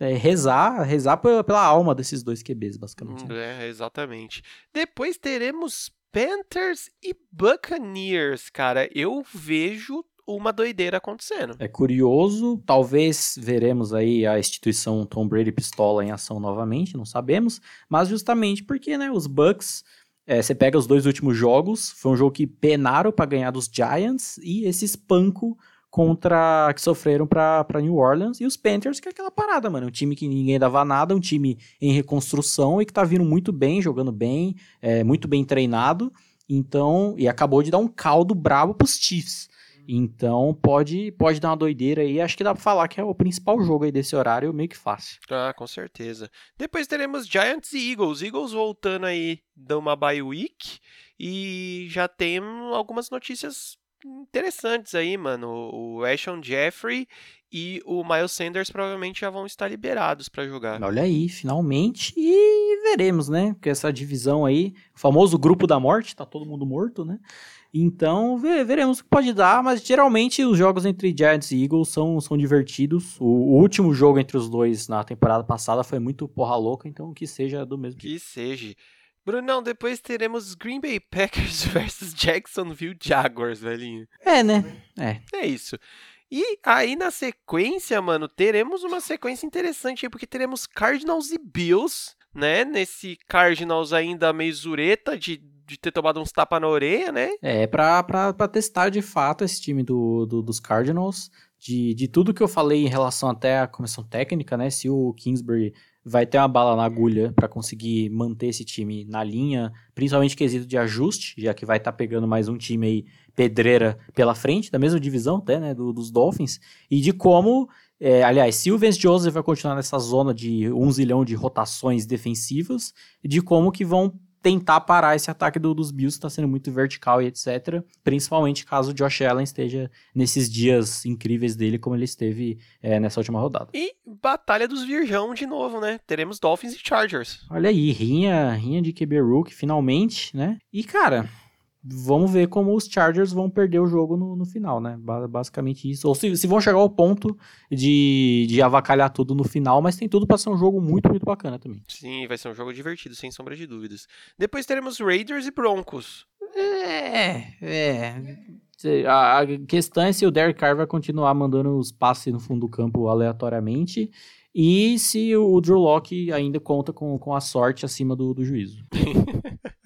é, rezar, rezar pela, pela, alma desses dois QBs, basicamente. Né? É, exatamente. Depois teremos Panthers e Buccaneers, cara. Eu vejo uma doideira acontecendo. É curioso, talvez veremos aí a instituição Tom Brady pistola em ação novamente, não sabemos, mas justamente porque, né, os Bucks é, você pega os dois últimos jogos, foi um jogo que penaram para ganhar dos Giants e esse espanco contra que sofreram para New Orleans e os Panthers, que é aquela parada, mano, um time que ninguém dava nada, um time em reconstrução e que tá vindo muito bem, jogando bem, é, muito bem treinado. Então, e acabou de dar um caldo brabo pros Chiefs. Então pode, pode dar uma doideira aí. Acho que dá pra falar que é o principal jogo aí desse horário, meio que fácil. Ah, com certeza. Depois teremos Giants e Eagles. Eagles voltando aí de uma bye week. E já tem algumas notícias interessantes aí, mano. O Ashon Jeffrey e o Miles Sanders provavelmente já vão estar liberados para jogar. Olha aí, finalmente. E veremos, né? Porque essa divisão aí, o famoso grupo da morte, tá todo mundo morto, né? Então, veremos o que pode dar, mas geralmente os jogos entre Giants e Eagles são, são divertidos. O, o último jogo entre os dois na temporada passada foi muito porra louca, então que seja do mesmo. Que seja. Brunão, depois teremos Green Bay Packers versus Jacksonville Jaguars, velhinho. É, né? É. É isso. E aí na sequência, mano, teremos uma sequência interessante aí, porque teremos Cardinals e Bills, né? Nesse Cardinals ainda meio zureta de, de ter tomado uns tapas na orelha, né? É, pra, pra, pra testar de fato esse time do, do, dos Cardinals. De, de tudo que eu falei em relação até à comissão técnica, né? Se o Kingsbury vai ter uma bala na agulha para conseguir manter esse time na linha, principalmente quesito de ajuste, já que vai estar tá pegando mais um time aí pedreira pela frente, da mesma divisão até, né, do, dos Dolphins, e de como, é, aliás, se o Vance Joseph vai continuar nessa zona de um zilhão de rotações defensivas, de como que vão tentar parar esse ataque do, dos Bills, que está sendo muito vertical e etc. Principalmente caso o Josh Allen esteja nesses dias incríveis dele, como ele esteve é, nessa última rodada. E Batalha dos Virgão de novo, né? Teremos Dolphins e Chargers. Olha aí, rinha, rinha de QB Rook, finalmente, né? E, cara, vamos ver como os Chargers vão perder o jogo no, no final, né? Basicamente isso. Ou se, se, vão chegar ao ponto de, de avacalhar tudo no final, mas tem tudo para ser um jogo muito, muito bacana também. Sim, vai ser um jogo divertido, sem sombra de dúvidas. Depois teremos Raiders e Broncos. É, é. A questão é se o Derek Carr vai continuar mandando os passes no fundo do campo aleatoriamente e se o Drew Locke ainda conta com, com a sorte acima do, do juízo.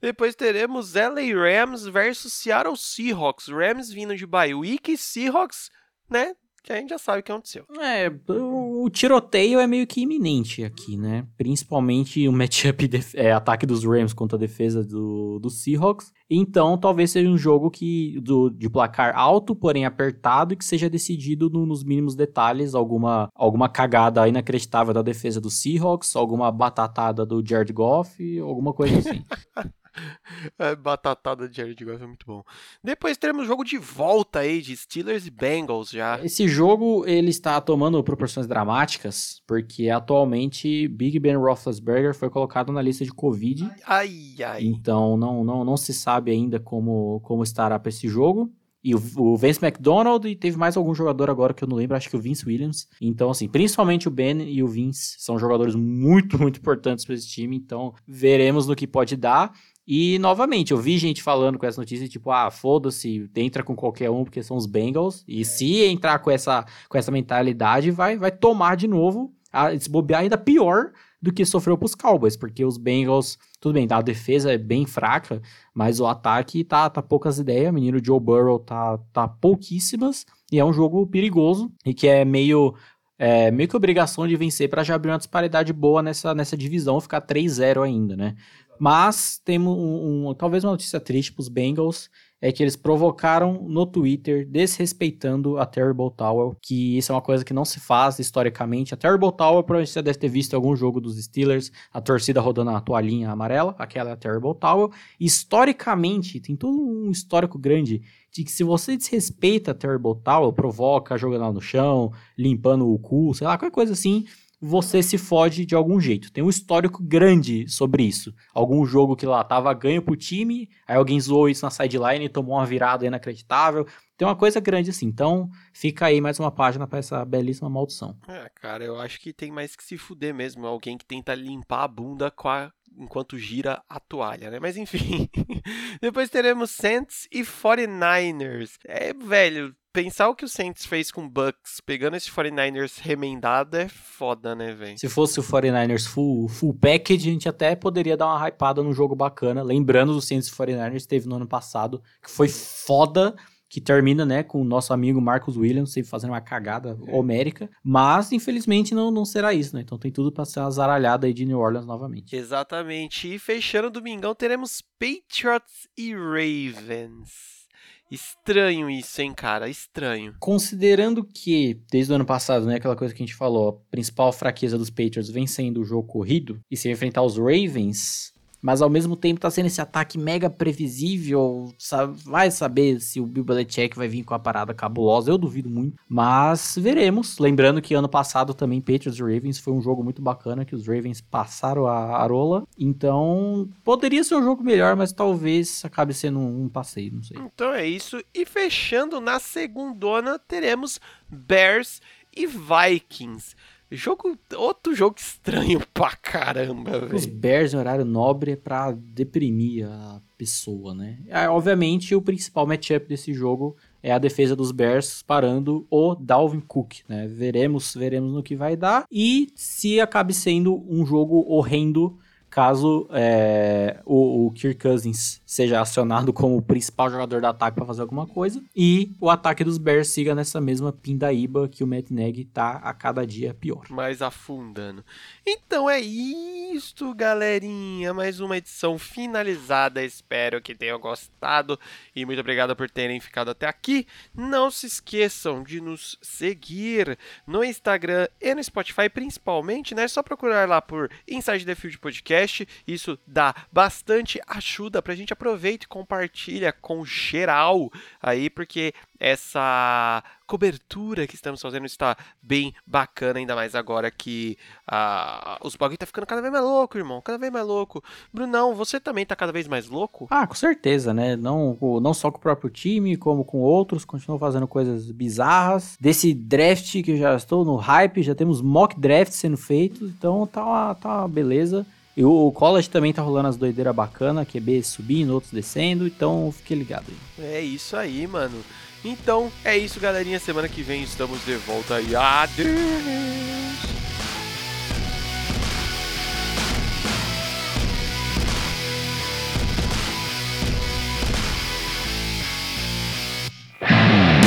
Depois teremos LA Rams versus Seattle Seahawks. Rams vindo de bye week Seahawks, né? Que a gente já sabe o que aconteceu. É, o, o tiroteio é meio que iminente aqui, né? Principalmente o matchup é, ataque dos Rams contra a defesa do, do Seahawks. Então, talvez seja um jogo que do, de placar alto, porém apertado, e que seja decidido no, nos mínimos detalhes. Alguma, alguma cagada inacreditável da defesa do Seahawks, alguma batatada do Jared Goff, alguma coisa assim. É, batatada de Jared Goff é muito bom. Depois teremos jogo de volta aí de Steelers e Bengals já. Esse jogo ele está tomando proporções dramáticas porque atualmente Big Ben Roethlisberger foi colocado na lista de Covid. Ai ai. Então não não, não se sabe ainda como como estará para esse jogo. e o, o Vince McDonald e teve mais algum jogador agora que eu não lembro, acho que o Vince Williams. Então, assim, principalmente o Ben e o Vince são jogadores muito, muito importantes para esse time. Então, veremos no que pode dar. E, novamente, eu vi gente falando com essa notícia, tipo, ah, foda-se, entra com qualquer um, porque são os Bengals. E se entrar com essa, com essa mentalidade, vai, vai tomar de novo, a, se bobear ainda pior do que sofreu pros Cowboys, porque os Bengals, tudo bem, a defesa é bem fraca, mas o ataque tá, tá poucas ideias, o menino Joe Burrow tá, tá pouquíssimas, e é um jogo perigoso, e que é meio é, meio que obrigação de vencer para já abrir uma disparidade boa nessa, nessa divisão, ficar 3-0 ainda, né? Mas temos um, um, talvez uma notícia triste para os Bengals é que eles provocaram no Twitter desrespeitando a Terrible Tower, que isso é uma coisa que não se faz historicamente. A Terrible Tower, provavelmente você deve ter visto em algum jogo dos Steelers, a torcida rodando a toalhinha amarela, aquela é a Terrible Tower. Historicamente, tem todo um histórico grande de que se você desrespeita a Terrible Tower, provoca jogando ela no chão, limpando o cu, sei lá, qualquer coisa assim, você se fode de algum jeito. Tem um histórico grande sobre isso. Algum jogo que lá tava ganho pro time, aí alguém zoou isso na sideline e tomou uma virada inacreditável. Tem uma coisa grande assim. Então, fica aí mais uma página para essa belíssima maldição. É, cara, eu acho que tem mais que se fuder mesmo. Alguém que tenta limpar a bunda com a enquanto gira a toalha, né? Mas enfim. Depois teremos Saints e 49ers. É, velho, pensar o que o Saints fez com o Bucks, pegando esse 49ers remendado, é foda, né, velho? Se fosse o 49ers full, full package, a gente até poderia dar uma hypada num jogo bacana. Lembrando do Saints e 49ers, teve no ano passado, que foi foda que termina, né, com o nosso amigo Marcos Williams sempre fazendo uma cagada é. homérica, mas infelizmente não, não será isso, né? Então tem tudo para ser uma zaralhada aí de New Orleans novamente. Exatamente. E fechando o domingão teremos Patriots e Ravens. Estranho isso, hein, cara? Estranho. Considerando que, desde o ano passado, né, aquela coisa que a gente falou, a principal fraqueza dos Patriots vem sendo o jogo corrido, e se enfrentar os Ravens, mas ao mesmo tempo tá sendo esse ataque mega previsível, sabe? vai saber se o Bill Belichick vai vir com a parada cabulosa, eu duvido muito, mas veremos, lembrando que ano passado também Patriots e Ravens foi um jogo muito bacana, que os Ravens passaram a Arola, então poderia ser um jogo melhor, mas talvez acabe sendo um, passeio, não sei. Então é isso, e fechando na segundona teremos Bears e Vikings. Jogo, outro jogo estranho pra caramba, velho. Os Bears em horário nobre é pra deprimir a pessoa, né? É, obviamente, o principal matchup desse jogo é a defesa dos Bears parando o Dalvin Cook, né? Veremos, veremos no que vai dar. E se acabe sendo um jogo horrendo caso é, o, o, Kirk Cousins seja acionado como o principal jogador do ataque para fazer alguma coisa e o ataque dos Bears siga nessa mesma pindaíba que o Matt Nagy tá a cada dia pior. Mais afundando. Então é isto, galerinha. Mais uma edição finalizada. Espero que tenham gostado e muito obrigado por terem ficado até aqui. Não se esqueçam de nos seguir no Instagram e no Spotify, principalmente, né? É só procurar lá por Inside the Field Podcast podcast. Isso dá bastante ajuda pra gente. Aproveita e compartilha com geral aí, porque essa cobertura que estamos fazendo está bem bacana, ainda mais agora que uh, os bagulho tá ficando cada vez mais louco, irmão, cada vez mais louco. Brunão, você também tá cada vez mais louco? Ah, com certeza, né? Não, não só com o próprio time, como com outros, continuo fazendo coisas bizarras. Desse draft que eu já estou no hype, já temos mock drafts sendo feitos, então tá uma, tá uma beleza. E o college também tá rolando as doideiras bacanas, QB subindo, outros descendo, então fique ligado aí. É isso aí, mano. Então é isso, galerinha. Semana que vem estamos de volta e adeus!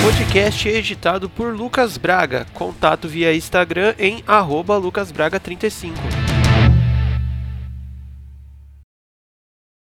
podcast editado por Lucas Braga. Contato via Instagram em lucasbraga35.